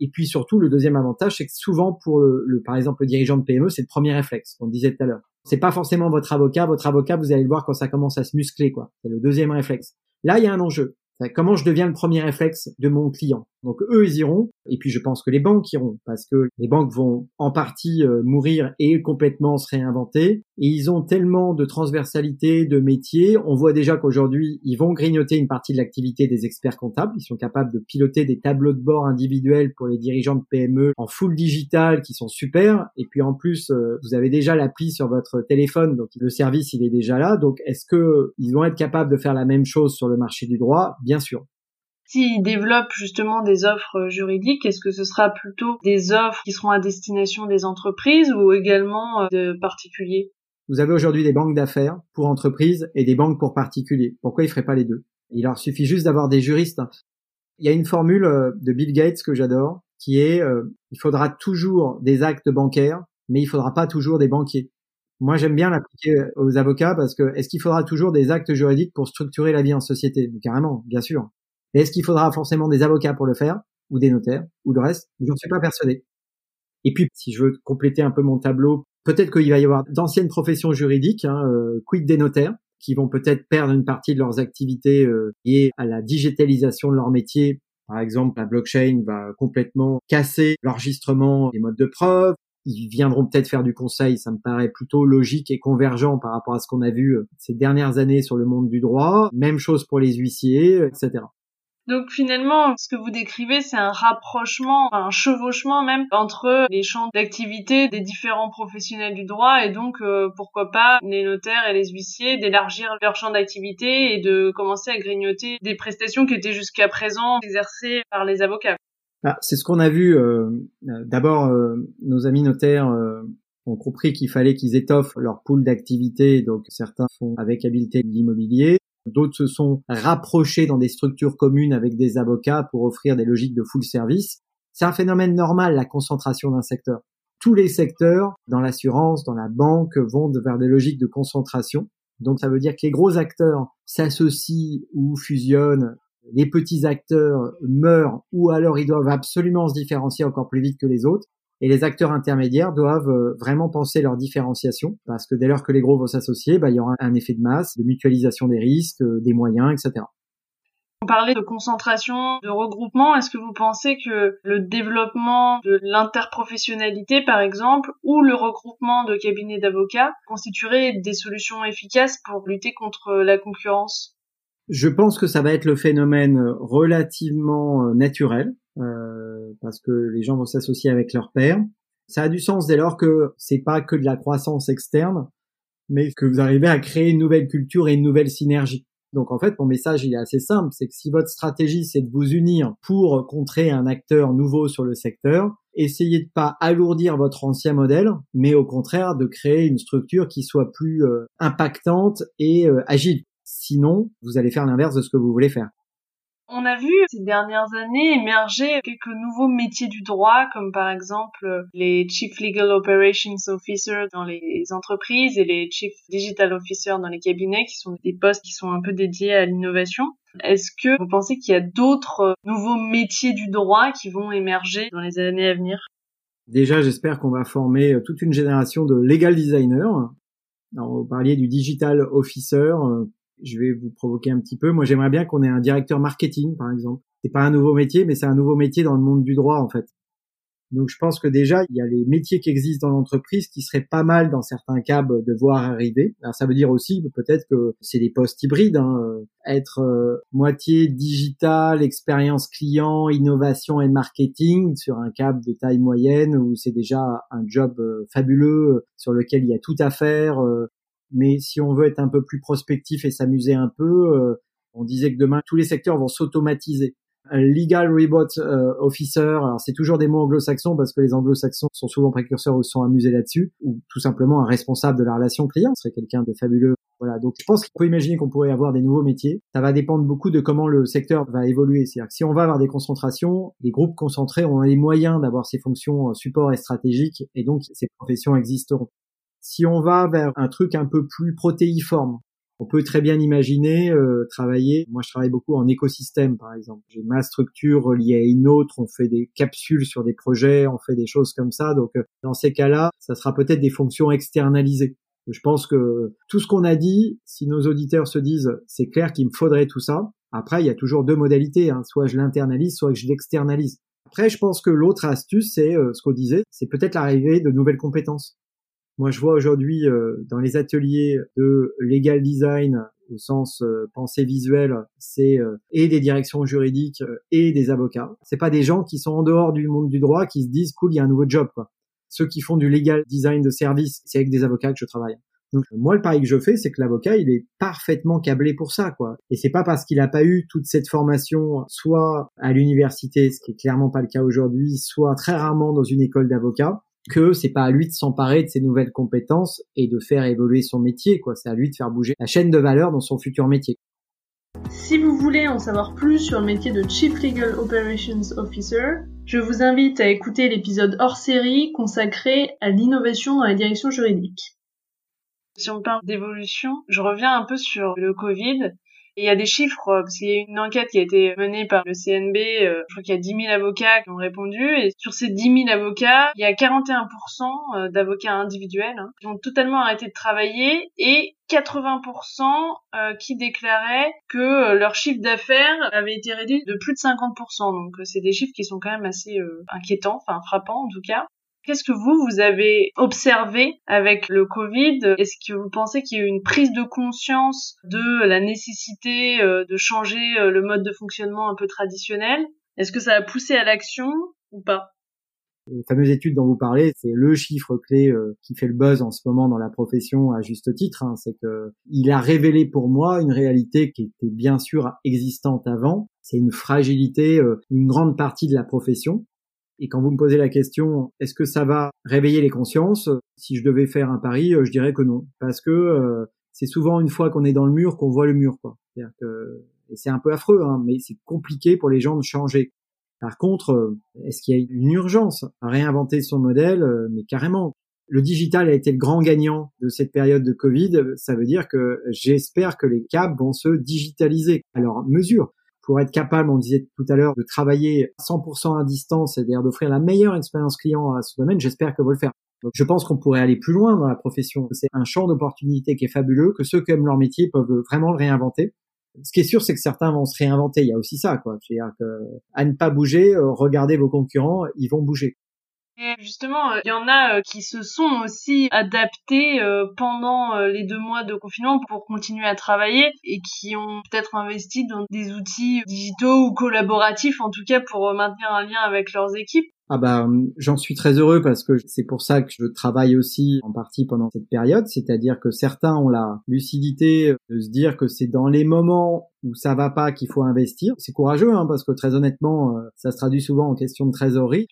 Et puis surtout, le deuxième avantage, c'est que souvent pour le, par exemple le dirigeant de PME, c'est le premier réflexe, on disait tout à l'heure. C'est pas forcément votre avocat. Votre avocat, vous allez le voir quand ça commence à se muscler, quoi. C'est le deuxième réflexe. Là, il y a un enjeu. Comment je deviens le premier réflexe de mon client? Donc eux, ils iront, et puis je pense que les banques iront, parce que les banques vont en partie euh, mourir et complètement se réinventer. Et ils ont tellement de transversalité, de métiers. On voit déjà qu'aujourd'hui, ils vont grignoter une partie de l'activité des experts comptables. Ils sont capables de piloter des tableaux de bord individuels pour les dirigeants de PME en full digital, qui sont super. Et puis en plus, euh, vous avez déjà l'appli sur votre téléphone, donc le service, il est déjà là. Donc est-ce que ils vont être capables de faire la même chose sur le marché du droit? Bien sûr. S'ils développent justement des offres juridiques, est-ce que ce sera plutôt des offres qui seront à destination des entreprises ou également euh, de particuliers? Vous avez aujourd'hui des banques d'affaires pour entreprises et des banques pour particuliers. Pourquoi ils feraient pas les deux? Il leur suffit juste d'avoir des juristes. Il y a une formule euh, de Bill Gates que j'adore, qui est euh, il faudra toujours des actes bancaires, mais il faudra pas toujours des banquiers. Moi, j'aime bien l'appliquer aux avocats parce que est-ce qu'il faudra toujours des actes juridiques pour structurer la vie en société? Carrément, bien sûr. Est-ce qu'il faudra forcément des avocats pour le faire, ou des notaires, ou le reste? Je ne suis pas persuadé. Et puis, si je veux compléter un peu mon tableau, peut-être qu'il va y avoir d'anciennes professions juridiques, hein, euh, quid des notaires, qui vont peut-être perdre une partie de leurs activités euh, liées à la digitalisation de leur métier. Par exemple, la blockchain va complètement casser l'enregistrement des modes de preuve. Ils viendront peut-être faire du conseil, ça me paraît plutôt logique et convergent par rapport à ce qu'on a vu euh, ces dernières années sur le monde du droit. Même chose pour les huissiers, etc. Donc finalement, ce que vous décrivez, c'est un rapprochement, un chevauchement même entre les champs d'activité des différents professionnels du droit et donc euh, pourquoi pas les notaires et les huissiers d'élargir leur champ d'activité et de commencer à grignoter des prestations qui étaient jusqu'à présent exercées par les avocats. Ah, c'est ce qu'on a vu. Euh, euh, d'abord, nos amis notaires ont compris qu'il fallait qu'ils étoffent leur pool d'activité. Donc certains font avec habileté l'immobilier. D'autres se sont rapprochés dans des structures communes avec des avocats pour offrir des logiques de full service. C'est un phénomène normal, la concentration d'un secteur. Tous les secteurs, dans l'assurance, dans la banque, vont vers des logiques de concentration. Donc ça veut dire que les gros acteurs s'associent ou fusionnent, les petits acteurs meurent ou alors ils doivent absolument se différencier encore plus vite que les autres. Et les acteurs intermédiaires doivent euh, vraiment penser leur différenciation, parce que dès lors que les gros vont s'associer, bah, il y aura un effet de masse, de mutualisation des risques, euh, des moyens, etc. On parlait de concentration, de regroupement. Est-ce que vous pensez que le développement de l'interprofessionnalité, par exemple, ou le regroupement de cabinets d'avocats constituerait des solutions efficaces pour lutter contre la concurrence? Je pense que ça va être le phénomène relativement euh, naturel, euh, parce que les gens vont s'associer avec leur père. Ça a du sens dès lors que c'est pas que de la croissance externe, mais que vous arrivez à créer une nouvelle culture et une nouvelle synergie. Donc en fait, mon message il est assez simple, c'est que si votre stratégie c'est de vous unir pour contrer un acteur nouveau sur le secteur, essayez de pas alourdir votre ancien modèle, mais au contraire de créer une structure qui soit plus euh, impactante et agile. Sinon, vous allez faire l'inverse de ce que vous voulez faire. On a vu ces dernières années émerger quelques nouveaux métiers du droit, comme par exemple les Chief Legal Operations Officer dans les entreprises et les Chief Digital Officer dans les cabinets, qui sont des postes qui sont un peu dédiés à l'innovation. Est-ce que vous pensez qu'il y a d'autres nouveaux métiers du droit qui vont émerger dans les années à venir? Déjà, j'espère qu'on va former toute une génération de legal designers. vous parliez du digital officer, je vais vous provoquer un petit peu. Moi, j'aimerais bien qu'on ait un directeur marketing, par exemple. C'est pas un nouveau métier, mais c'est un nouveau métier dans le monde du droit, en fait. Donc, je pense que déjà, il y a les métiers qui existent dans l'entreprise qui seraient pas mal, dans certains cas, de voir arriver. Alors, ça veut dire aussi, peut-être que c'est des postes hybrides, hein, euh, être euh, moitié digital, expérience client, innovation et marketing sur un cap de taille moyenne où c'est déjà un job euh, fabuleux sur lequel il y a tout à faire, mais si on veut être un peu plus prospectif et s'amuser un peu, euh, on disait que demain tous les secteurs vont s'automatiser. Legal rebot euh, officer, alors c'est toujours des mots anglo-saxons parce que les anglo-saxons sont souvent précurseurs ou sont amusés là-dessus, ou tout simplement un responsable de la relation client, serait quelqu'un de fabuleux. Voilà, donc je pense qu'il faut imaginer qu'on pourrait avoir des nouveaux métiers. Ça va dépendre beaucoup de comment le secteur va évoluer. C'est-à-dire que si on va avoir des concentrations, les groupes concentrés ont les moyens d'avoir ces fonctions euh, support et stratégiques, et donc ces professions existeront. Si on va vers un truc un peu plus protéiforme, On peut très bien imaginer euh, travailler. Moi, je travaille beaucoup en écosystème, par exemple. J'ai ma structure reliée à une autre. On fait des capsules sur des projets, on fait des choses comme ça. Donc, euh, dans ces cas-là, ça sera peut-être des fonctions externalisées. Je pense que tout ce qu'on a dit, si nos auditeurs se disent, c'est clair qu'il me faudrait tout ça. Après, il y a toujours deux modalités. Hein. Soit je l'internalise, soit je l'externalise. Après, je pense que l'autre astuce, c'est euh, ce qu'on disait, c'est peut-être l'arrivée de nouvelles compétences. Moi, je vois aujourd'hui euh, dans les ateliers de legal design au sens euh, pensée visuelle, c'est euh, et des directions juridiques et des avocats. C'est pas des gens qui sont en dehors du monde du droit qui se disent cool, il y a un nouveau job. Quoi. Ceux qui font du legal design de service, c'est avec des avocats que je travaille. Moi le pari que je fais, c'est que l'avocat il est parfaitement câblé pour ça quoi. Et c'est pas parce qu'il a pas eu toute cette formation soit à l'université, ce qui est clairement pas le cas aujourd'hui, soit très rarement dans une école d'avocat que c'est pas à lui de s'emparer de ses nouvelles compétences et de faire évoluer son métier, quoi. C'est à lui de faire bouger la chaîne de valeur dans son futur métier. Si vous voulez en savoir plus sur le métier de Chief Legal Operations Officer, je vous invite à écouter l'épisode hors série consacré à l'innovation dans la direction juridique. Si on parle d'évolution, je reviens un peu sur le Covid il y a des chiffres, euh, parce qu'il y a une enquête qui a été menée par le CNB, euh, je crois qu'il y a 10 000 avocats qui ont répondu, et sur ces 10 000 avocats, il y a 41% euh, d'avocats individuels hein, qui ont totalement arrêté de travailler, et 80% qui déclaraient que leur chiffre d'affaires avait été réduit de plus de 50%. Donc c'est des chiffres qui sont quand même assez inquiétants, enfin frappants en tout cas. Qu'est-ce que vous, vous avez observé avec le Covid? Est-ce que vous pensez qu'il y a eu une prise de conscience de la nécessité euh, de changer euh, le mode de fonctionnement un peu traditionnel? Est-ce que ça a poussé à l'action ou pas? Les fameuses études dont vous parlez, c'est le chiffre clé euh, qui fait le buzz en ce moment dans la profession à juste titre. Hein. c'est que il a révélé pour moi une réalité qui était bien sûr existante avant. C'est une fragilité, une grande partie de la profession et quand vous me posez la question, est-ce que ça va réveiller les consciences? Si je devais faire un pari, euh, je dirais que non, parce que euh, c'est souvent une fois qu'on est dans le mur qu'on voit le mur, quoi. Que c'est un peu affreux, hein, mais c'est compliqué pour les gens de changer. Par contre, euh, est-ce qu'il y a une urgence à réinventer son modèle? Mais carrément. Le digital a été le grand gagnant de cette période de Covid. Ça veut dire que j'espère que les CAB vont se digitaliser leur mesure pour être capable, on disait tout à l'heure, de travailler 100% à distance, c'est-à-dire d'offrir la meilleure expérience client à ce domaine, j'espère que vous le faire. Donc, je pense qu'on pourrait aller plus loin dans la profession. C'est un champ d'opportunité qui est fabuleux, que ceux qui aiment leur métier peuvent vraiment le réinventer. Ce qui est sûr, c'est que certains vont se réinventer. Il y a aussi ça, quoi. C'est-à-dire que, à ne pas bouger, euh, regardez vos concurrents, ils vont bouger. Justement, euh, il y en a euh, qui se sont aussi adaptés euh, pendant les deux mois de confinement pour continuer à travailler et qui ont peut-être investi dans des outils digitaux ou collaboratifs, en tout cas pour maintenir un lien avec leurs équipes. Ah bah j'en suis très heureux parce que c'est pour ça que je travaille aussi en partie pendant cette période, c'est-à-dire que certains ont la lucidité de se dire que c'est dans les moments où ça va pas qu'il faut investir. C'est courageux hein, parce que très honnêtement, ça se traduit souvent en question de trésorerie.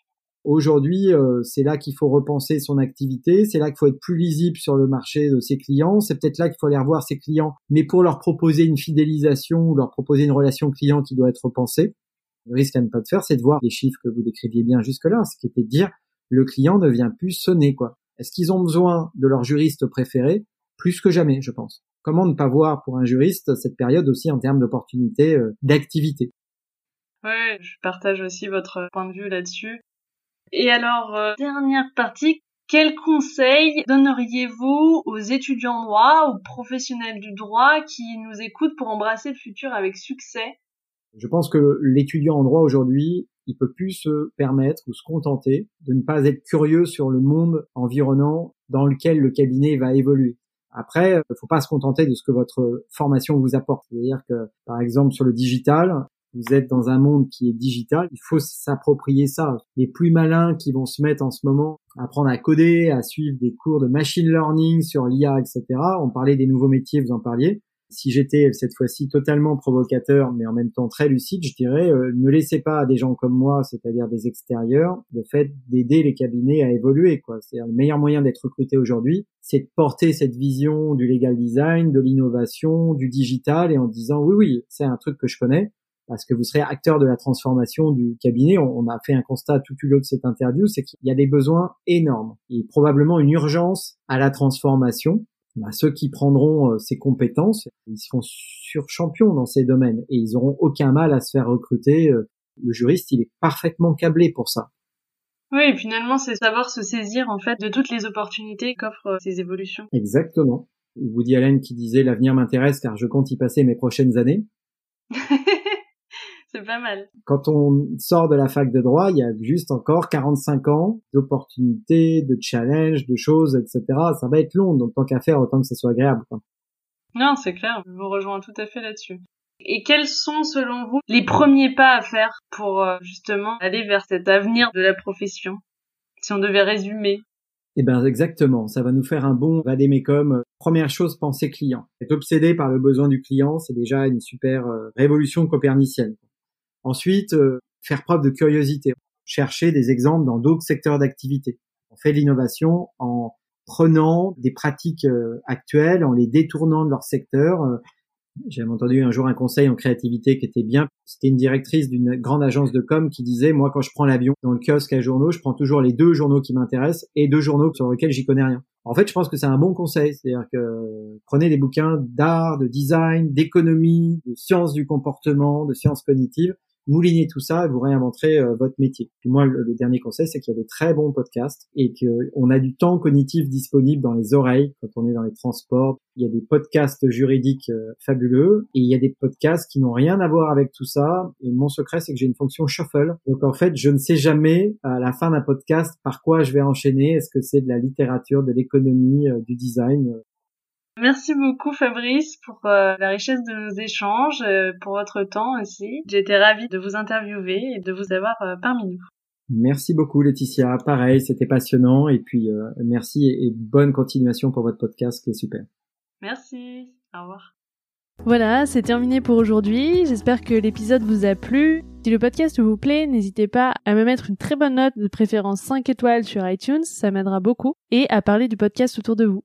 Aujourd'hui, euh, c'est là qu'il faut repenser son activité, c'est là qu'il faut être plus lisible sur le marché de ses clients, c'est peut-être là qu'il faut aller revoir ses clients, mais pour leur proposer une fidélisation ou leur proposer une relation client qui doit être repensée. Le risque à ne pas de faire, c'est de voir les chiffres que vous décriviez bien jusque-là, ce qui était de dire le client ne vient plus sonner quoi. Est-ce qu'ils ont besoin de leur juriste préféré? Plus que jamais, je pense. Comment ne pas voir pour un juriste cette période aussi en termes d'opportunités euh, d'activité? Ouais, je partage aussi votre point de vue là-dessus. Et alors, euh, dernière partie, quels conseils donneriez-vous aux étudiants droit, aux professionnels du droit qui nous écoutent pour embrasser le futur avec succès? Je pense que l'étudiant en droit aujourd'hui, il peut plus se permettre ou se contenter de ne pas être curieux sur le monde environnant dans lequel le cabinet va évoluer. Après, il ne faut pas se contenter de ce que votre formation vous apporte. C'est-à-dire que, par exemple, sur le digital, vous êtes dans un monde qui est digital, il faut s'approprier ça. Les plus malins qui vont se mettre en ce moment à apprendre à coder, à suivre des cours de machine learning sur l'IA, etc. On parlait des nouveaux métiers, vous en parliez. Si j'étais cette fois-ci totalement provocateur, mais en même temps très lucide, je dirais euh, ne laissez pas à des gens comme moi, c'est-à-dire des extérieurs, le fait d'aider les cabinets à évoluer. Quoi. C'est le meilleur moyen d'être recruté aujourd'hui, c'est de porter cette vision du legal design, de l'innovation, du digital, et en disant oui, oui, c'est un truc que je connais parce que vous serez acteur de la transformation du cabinet. On, a fait un constat tout au long de cette interview, c'est qu'il y a des besoins énormes et probablement une urgence à la transformation. bah, ceux qui prendront euh, ces compétences, ils seront sur champions dans ces domaines et ils auront aucun mal à se faire recruter. Euh, le juriste, il est parfaitement câblé pour ça. Oui, finalement, c'est savoir se saisir en fait de toutes les opportunités qu'offrent euh, ces évolutions. Exactement. Woody Allen qui disait l'avenir m'intéresse car je compte y passer mes prochaines années. c'est pas mal. Quand on sort de la fac de droit, il y a juste encore 45 ans d'opportunités, de challenges, de choses, etc. Ça va être long, donc tant qu'à faire, autant que ça soit agréable. Non, c'est clair, je vous rejoins tout à fait là-dessus. Et quels sont, selon vous, les premiers pas à faire pour euh, justement aller vers cet avenir de la profession? Si on devait résumer. Eh ben exactement, ça va nous faire un bon vadémécum. Première chose, penser client. Être obsédé par le besoin du client, c'est déjà une super euh, révolution copernicienne. Ensuite, euh, faire preuve de curiosité, chercher des exemples dans d'autres secteurs d'activité. On fait de l'innovation en prenant des pratiques actuelles, en les détournant de leur secteur, j'avais entendu un jour un conseil en créativité qui était bien. C'était une directrice d'une grande agence de com qui disait, moi, quand je prends l'avion dans le kiosque à journaux, je prends toujours les deux journaux qui m'intéressent et deux journaux sur lesquels j'y connais rien. En fait, je pense que c'est un bon conseil. C'est-à-dire que prenez des bouquins d'art, de design, d'économie, de sciences du comportement, de sciences cognitives moulinez tout ça et vous réinventerez euh, votre métier. Puis moi, le, dernier conseil, c'est qu'il y a des très bons podcasts et qu'on a du temps cognitif disponible dans les oreilles quand on est dans les transports. Il y a des podcasts juridiques euh, fabuleux et il y a des podcasts qui n'ont rien à voir avec tout ça. Et mon secret, c'est que j'ai une fonction shuffle. Donc en fait, je ne sais jamais à la fin d'un podcast par quoi je vais enchaîner. Est-ce que c'est de la littérature, de l'économie, euh, du design Merci beaucoup Fabrice pour euh, la richesse de nos échanges, euh, pour votre temps aussi. J'étais ravie de vous interviewer et de vous avoir euh, parmi nous. Merci beaucoup Laetitia, pareil, c'était passionnant et puis merci et, bonne continuation pour votre podcast qui est super. Merci, au revoir. Voilà, c'est terminé pour aujourd'hui. J'espère que l'épisode vous a plu. Si le podcast vous plaît, n'hésitez pas à me mettre une très bonne note, de préférence 5 étoiles sur iTunes, ça m'aidera beaucoup, et à parler du podcast autour de vous.